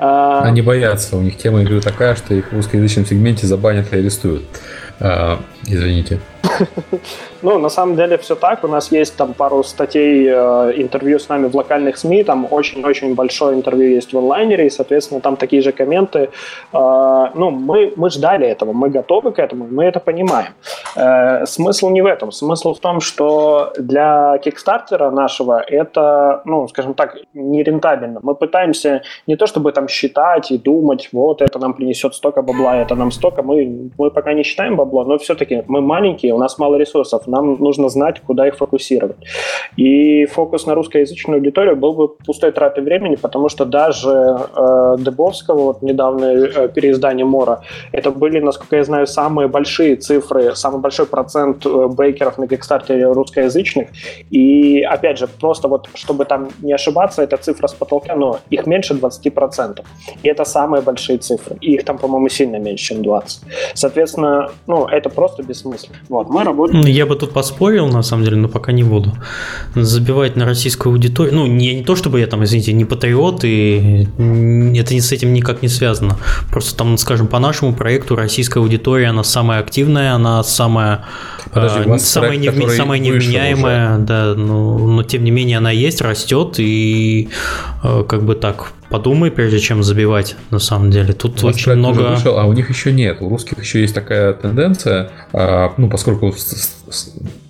А, Они боятся, у них тема игры такая, что их в русскоязычном сегменте забанят и арестуют. А, извините. Ну, на самом деле все так. У нас есть там пару статей, э, интервью с нами в локальных СМИ, там очень-очень большое интервью есть в онлайнере, и, соответственно, там такие же комменты. Э, ну, мы, мы ждали этого, мы готовы к этому, мы это понимаем. Э, смысл не в этом. Смысл в том, что для кикстартера нашего это, ну, скажем так, нерентабельно. Мы пытаемся не то чтобы там считать и думать, вот это нам принесет столько бабла, это нам столько. Мы, мы пока не считаем бабло, но все-таки мы маленькие, у нас мало ресурсов, нам нужно знать, куда их фокусировать. И фокус на русскоязычную аудиторию был бы пустой тратой времени, потому что даже э, Дебовского, вот недавнее э, переиздание Мора, это были, насколько я знаю, самые большие цифры, самый большой процент э, бейкеров на Kickstarter русскоязычных. И, опять же, просто вот, чтобы там не ошибаться, эта цифра с потолка, но их меньше 20%. И это самые большие цифры. И их там, по-моему, сильно меньше, чем 20. Соответственно, ну, это просто бессмысленно. Вот, мы работаем... Я бы тут поспорил, на самом деле, но пока не буду. Забивать на российскую аудиторию... Ну, не, не то, чтобы я там, извините, не патриот, и это не с этим никак не связано. Просто там, скажем, по нашему проекту российская аудитория, она самая активная, она самая, Подожди, а, самая, проект, невме, самая невменяемая, да, но, но тем не менее она есть, растет, и э, как бы так подумай, прежде чем забивать, на самом деле. Тут у очень много... Вышел, а у них еще нет. У русских еще есть такая тенденция, а, ну, поскольку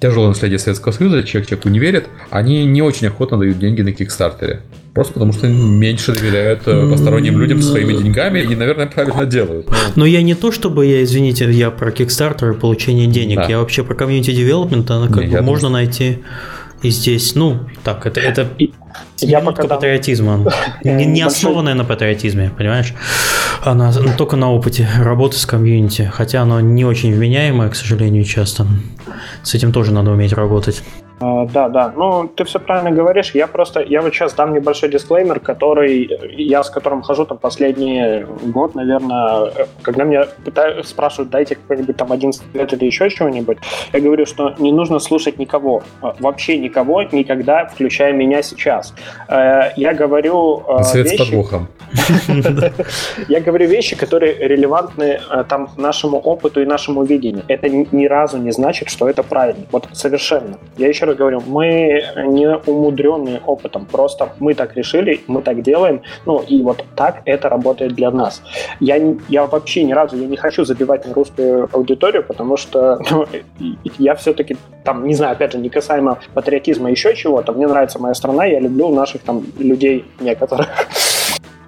тяжелое наследие Советского Союза, человек человеку не верит, они не очень охотно дают деньги на Кикстартере. Просто потому что меньше доверяют э, посторонним людям своими деньгами и, наверное, правильно делают. Но, Но я не то, чтобы я, извините, я про Kickstarter и получение денег. Да. Я вообще про комьюнити девелопмент, она как не, бы можно думаю... найти и здесь, ну, так, это, это я пока патриотизма. Не, не основанная на патриотизме, понимаешь? Она ну, только на опыте работы с комьюнити. Хотя оно не очень вменяемое, к сожалению, часто. С этим тоже надо уметь работать. А, да, да. Ну, ты все правильно говоришь. Я просто, я вот сейчас дам небольшой дисклеймер, который я с которым хожу там последний год, наверное, когда меня пытают, спрашивают, дайте какой-нибудь там один совет или еще чего-нибудь, я говорю, что не нужно слушать никого, а, вообще никого, никогда, включая меня сейчас. Э, я говорю э, Свет вещи... с подвохом. Я говорю вещи, которые релевантны э, там нашему опыту и нашему видению. Это ни разу не значит, что это правильно. Вот совершенно. Я еще раз говорю, мы не умудренные опытом, просто мы так решили, мы так делаем, ну и вот так это работает для нас. Я, я вообще ни разу я не хочу забивать на русскую аудиторию, потому что ну, я все-таки там, не знаю, опять же, не касаемо патриотизма, еще чего-то, мне нравится моя страна, я люблю наших там людей некоторых.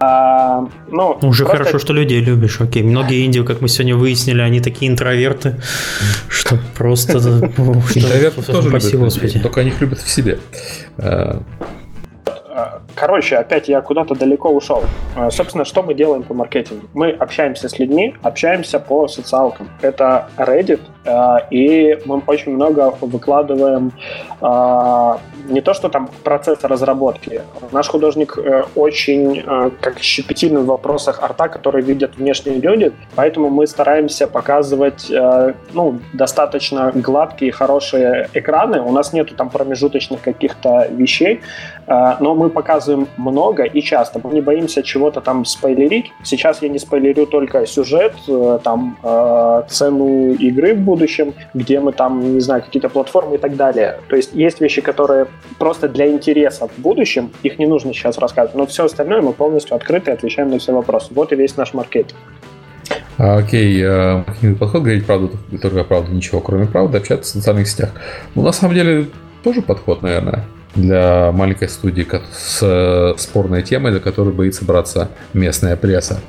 А, ну, Уже просто... хорошо, что людей любишь. Окей. Многие инди, как мы сегодня выяснили, они такие интроверты, что просто... Интроверты тоже любят, только они их любят в себе. Короче, опять я куда-то далеко ушел. А, собственно, что мы делаем по маркетингу? Мы общаемся с людьми, общаемся по социалкам. Это Reddit, а, и мы очень много выкладываем а, не то, что там процесс разработки. Наш художник э, очень как щепетильный в вопросах арта, которые видят внешние люди, поэтому мы стараемся показывать э, ну, достаточно гладкие, хорошие экраны. У нас нету там промежуточных каких-то вещей, но мы показываем много и часто. Мы не боимся чего-то там спойлерить. Сейчас я не спойлерю только сюжет, э, там э, цену игры в будущем, где мы там, не знаю, какие-то платформы и так далее. То есть есть вещи, которые просто для интереса в будущем, их не нужно сейчас рассказывать. Но все остальное мы полностью открыты и отвечаем на все вопросы. Вот и весь наш маркетинг. А, окей, э, подход говорить правду, только правду, ничего, кроме правды, общаться в социальных сетях. Ну, на самом деле, тоже подход, наверное для маленькой студии с э, спорной темой, за которую боится браться местная пресса.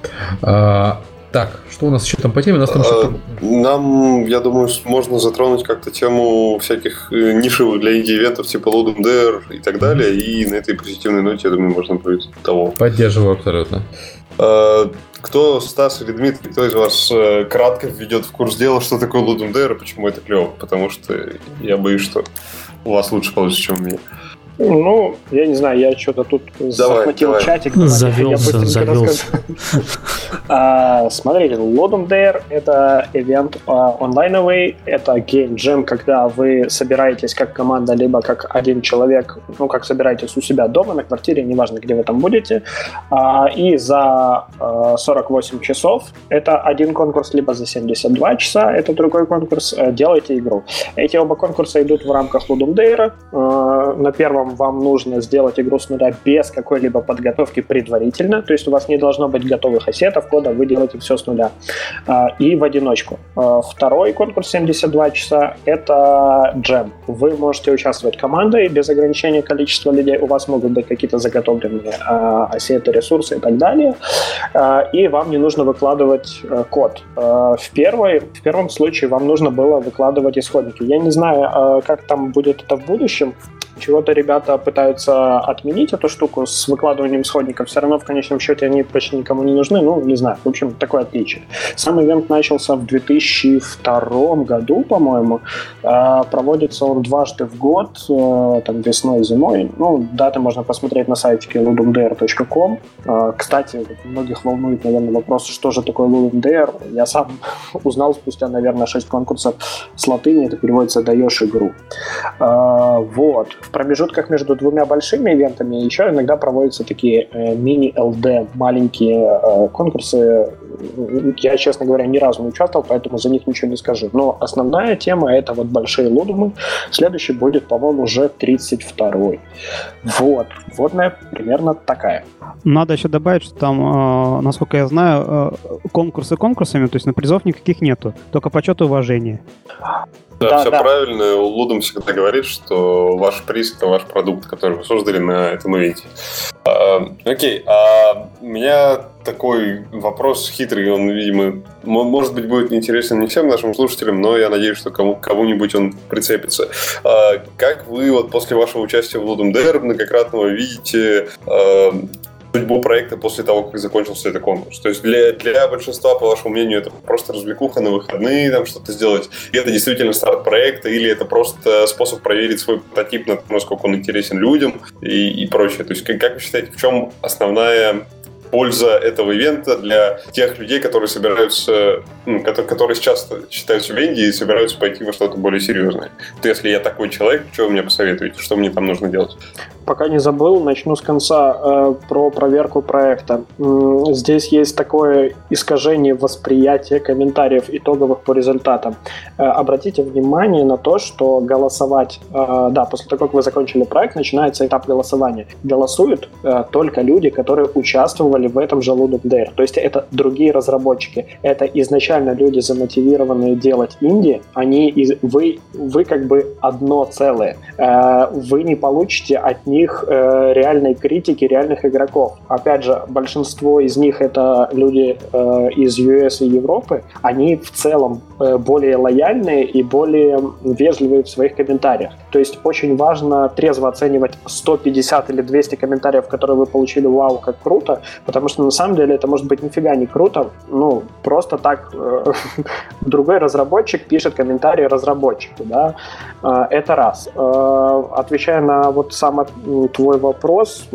А, так, что у нас еще там по теме? У нас там а, Нам, я думаю, можно затронуть как-то тему всяких э, нишевых для инди-ивентов типа Ludum Dare и так далее. И на этой позитивной ноте, я думаю, можно будет того. Поддерживаю абсолютно. Кто, Стас или Дмитрий, кто из вас э, кратко введет в курс дела, что такое Ludum Dare и почему это клево? Потому что я боюсь, что у вас лучше получится, чем у меня. Ну, я не знаю, я что-то тут давай, захватил давай. чатик. Завелся, завелся. а, смотрите, Lodum Dare — это ивент а, онлайновый, это Game Jam, когда вы собираетесь как команда, либо как один человек, ну, как собираетесь у себя дома, на квартире, неважно, где вы там будете, а, и за а, 48 часов это один конкурс, либо за 72 часа это другой конкурс, а, делайте игру. Эти оба конкурса идут в рамках Ludum Dare. А, на первом вам нужно сделать игру с нуля без какой-либо подготовки предварительно, то есть у вас не должно быть готовых ассетов, кода, вы делаете все с нуля. А, и в одиночку. А, второй конкурс 72 часа — это джем. Вы можете участвовать командой без ограничения количества людей, у вас могут быть какие-то заготовленные ассеты, ресурсы и так далее, и вам не нужно выкладывать э, код. В, первой, в первом случае вам нужно было выкладывать исходники. Я не знаю, как там будет это в будущем, чего-то ребята пытаются отменить эту штуку с выкладыванием исходников. Все равно в конечном счете они почти никому не нужны. Ну, не знаю. В общем, такое отличие. Сам ивент начался в 2002 году, по-моему. А, проводится он дважды в год, э, там весной и зимой. Ну, даты можно посмотреть на сайте ludumdare.com. А, кстати, многих волнует, наверное, вопрос, что же такое ludumdare. Я сам узнал спустя, наверное, 6 конкурсов с латыни. Это переводится «даешь игру». А, вот промежутках между двумя большими ивентами еще иногда проводятся такие э, мини-ЛД, маленькие э, конкурсы. Я, честно говоря, ни разу не участвовал, поэтому за них ничего не скажу. Но основная тема — это вот большие лудумы. Следующий будет, по-моему, уже 32-й. Вот. Водная примерно такая. Надо еще добавить, что там, э, насколько я знаю, э, конкурсы конкурсами, то есть на призов никаких нету, только почет и уважение. Да, да все да. правильно. Лудом всегда говорит, что ваш приз – это ваш продукт, который вы создали на этом ивенте. А, окей, а у меня такой вопрос хитрый, он, видимо, может быть, будет интересен не всем нашим слушателям, но я надеюсь, что кому, кому-нибудь он прицепится. А, как вы вот после вашего участия в Ludum Dare многократного видите а, судьбу проекта после того, как закончился этот конкурс. То есть для, для большинства, по вашему мнению, это просто развлекуха на выходные, там что-то сделать, и это действительно старт проекта, или это просто способ проверить свой прототип, насколько он интересен людям и, и прочее. То есть как, как вы считаете, в чем основная польза этого ивента для тех людей, которые собираются, ну, которые, сейчас считаются в Индии и собираются пойти во что-то более серьезное. То если я такой человек, что вы мне посоветуете, что мне там нужно делать? Пока не забыл, начну с конца э, про проверку проекта. Здесь есть такое искажение восприятия комментариев итоговых по результатам. Э, обратите внимание на то, что голосовать, э, да, после того, как вы закончили проект, начинается этап голосования. Голосуют э, только люди, которые участвовали в этом же Ludum. То есть это другие разработчики. Это изначально люди, замотивированные делать инди. Они, вы, вы как бы одно целое. Э, вы не получите от них э, реальной критики реальных игроков. Опять же, большинство из них это люди э, из US и Европы. Они в целом более лояльные и более вежливые в своих комментариях. То есть очень важно трезво оценивать 150 или 200 комментариев, которые вы получили, вау, как круто, потому что на самом деле это может быть нифига не круто, ну, просто так э, другой разработчик пишет комментарии разработчику, да, э, это раз. Э, отвечая на вот сам твой вопрос,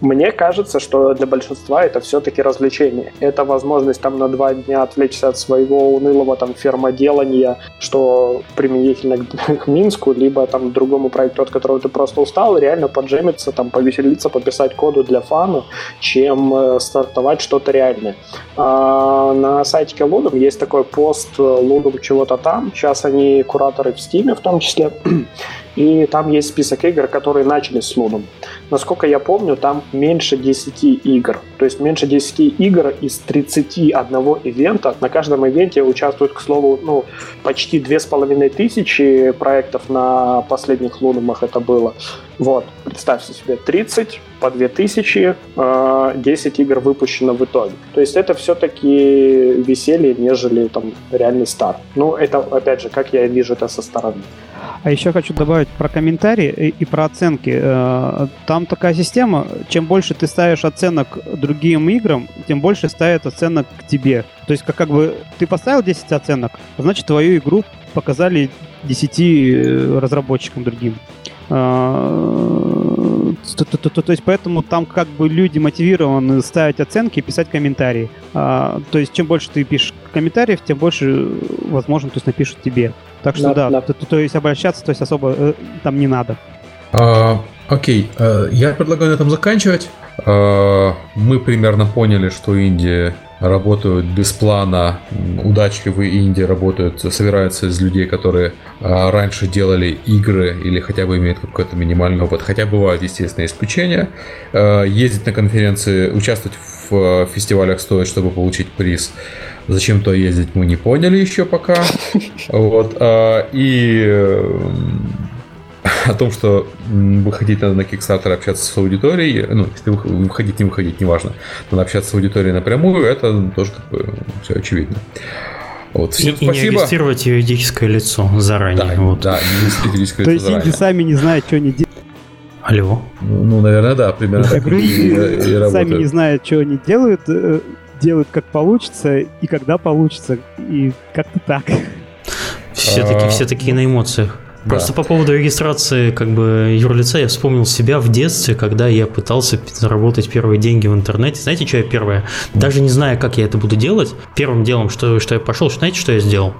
мне кажется, что для большинства это все-таки развлечение. Это возможность там на два дня отвлечься от своего унылого там фермоделания, что применительно к Минску, либо там другому проекту, от которого ты просто устал, реально поджемиться, там повеселиться, пописать коду для фана, чем э, стартовать что-то реальное. А, на сайте Ludum есть такой пост Ludum чего-то там. Сейчас они кураторы в Steam в том числе. И там есть список игр, которые начали с Луном. Насколько я помню, там меньше 10 игр. То есть меньше 10 игр из 31 ивента. На каждом ивенте участвуют, к слову, ну, почти 2500 проектов на последних Лунумах это было. Вот, представьте себе, 30 по 2000, 10 игр выпущено в итоге. То есть это все-таки веселье, нежели там реальный старт. Ну, это, опять же, как я вижу это со стороны. А еще хочу добавить про комментарии и про оценки. Э, там такая система, чем больше ты ставишь оценок другим играм, тем больше ставят оценок к тебе. То есть как, как бы ты поставил 10 оценок, значит твою игру показали 10 э, разработчикам другим. А, то, то, то, то есть поэтому там как бы люди мотивированы ставить оценки и писать комментарии. А, то есть чем больше ты пишешь комментариев, тем больше, возможно, то есть напишут тебе. Так что да. То, то, то есть обращаться то есть особо э, там не надо. А, окей, а, я предлагаю на этом заканчивать. А, мы примерно поняли, что Индия работают без плана, удачливые инди работают, собираются из людей, которые а, раньше делали игры или хотя бы имеют какой-то минимальный опыт, хотя бывают, естественно, исключения. А, ездить на конференции, участвовать в фестивалях стоит, чтобы получить приз. Зачем то ездить, мы не поняли еще пока. Вот. И о том, что выходить надо на Kickstarter, общаться с аудиторией, ну, если выходить, не выходить, неважно, надо общаться с аудиторией напрямую, это тоже как бы все очевидно. Вот, всем и, спасибо. и не регистрировать юридическое лицо заранее. Да, вот. да не юридическое лицо То есть заранее. люди сами не знают, что они делают. Алло. Ну, ну, наверное, да, примерно так и, и Сами не знают, что они делают, э, делают как получится и когда получится, и как-то так. Все, таки, все такие на эмоциях. Просто да. по поводу регистрации как бы юрлица я вспомнил себя в детстве, когда я пытался заработать первые деньги в интернете. Знаете, что я первое? Даже не зная, как я это буду делать, первым делом, что, что я пошел, знаете, что я сделал?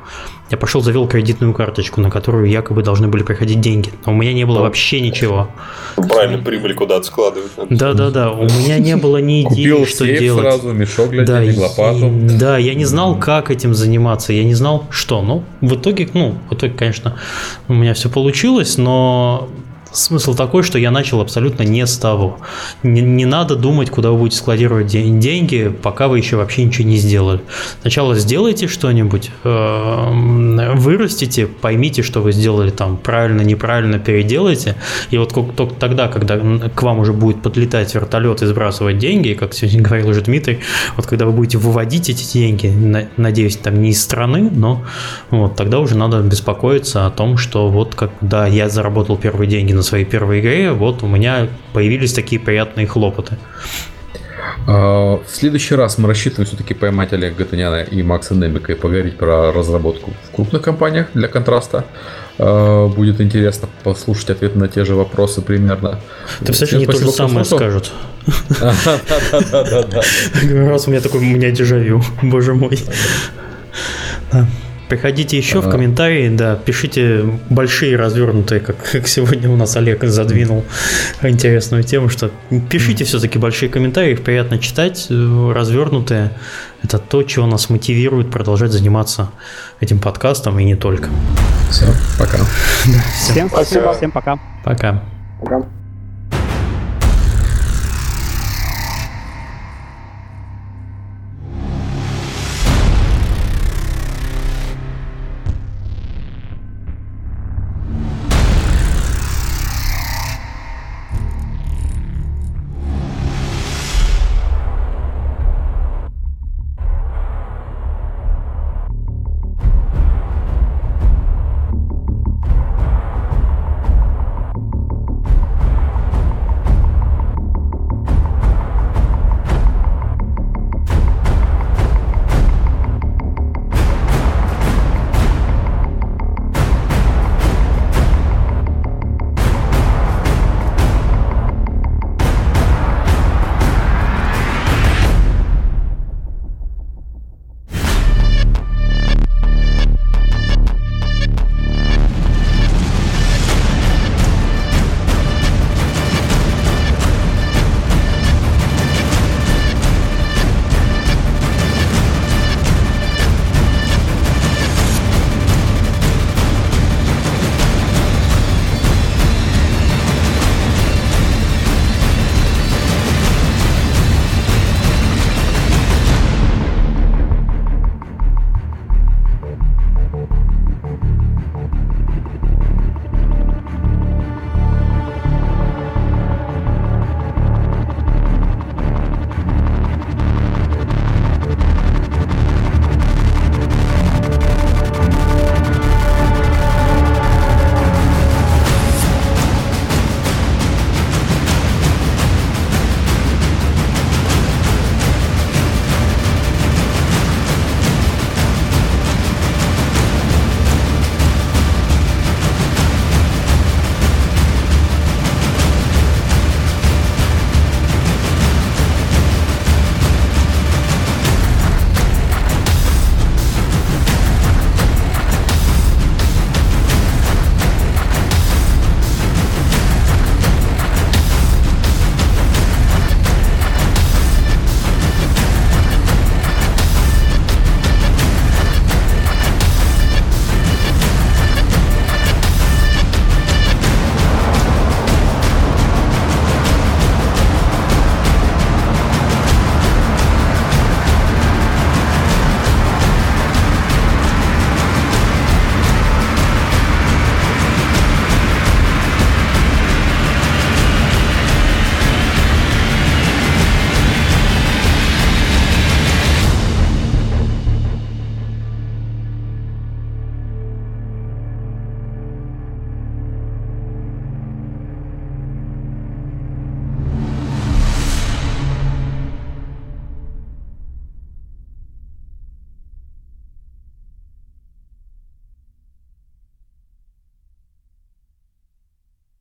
Я пошел, завел кредитную карточку, на которую якобы должны были приходить деньги. Но у меня не было вообще ничего. Правильно, прибыль куда-то складывать. Да-да-да, у меня не было ни идеи, что делать. сразу, мешок для да, денег, лопату. Да, я не знал, как этим заниматься, я не знал, что. Ну, в итоге, ну, в итоге, конечно, у меня все получилось, но Смысл такой, что я начал абсолютно не с того. Не, не надо думать, куда вы будете складировать деньги, пока вы еще вообще ничего не сделали. Сначала сделайте что-нибудь, э, вырастите, поймите, что вы сделали там правильно, неправильно, переделайте. И вот только тогда, когда к вам уже будет подлетать вертолет и сбрасывать деньги, как сегодня говорил уже Дмитрий, вот когда вы будете выводить эти деньги, надеюсь, там не из страны, но вот тогда уже надо беспокоиться о том, что вот как, да, я заработал первые деньги на своей первой игре, вот у меня появились такие приятные хлопоты. А, в следующий раз мы рассчитываем все-таки поймать Олега Гатаняна и Макса Немика и поговорить про разработку в крупных компаниях для контраста. А, будет интересно послушать ответы на те же вопросы примерно. Ты, кстати, они то же самое скажут. Раз у меня такой, у меня дежавю, боже мой. Приходите еще в комментарии, да, пишите большие развернутые, как, как сегодня у нас Олег задвинул интересную тему, что пишите все-таки большие комментарии, их приятно читать, э, развернутые. Это то, что нас мотивирует продолжать заниматься этим подкастом и не только. Все, пока. Всем спасибо, всем пока. Пока. Пока.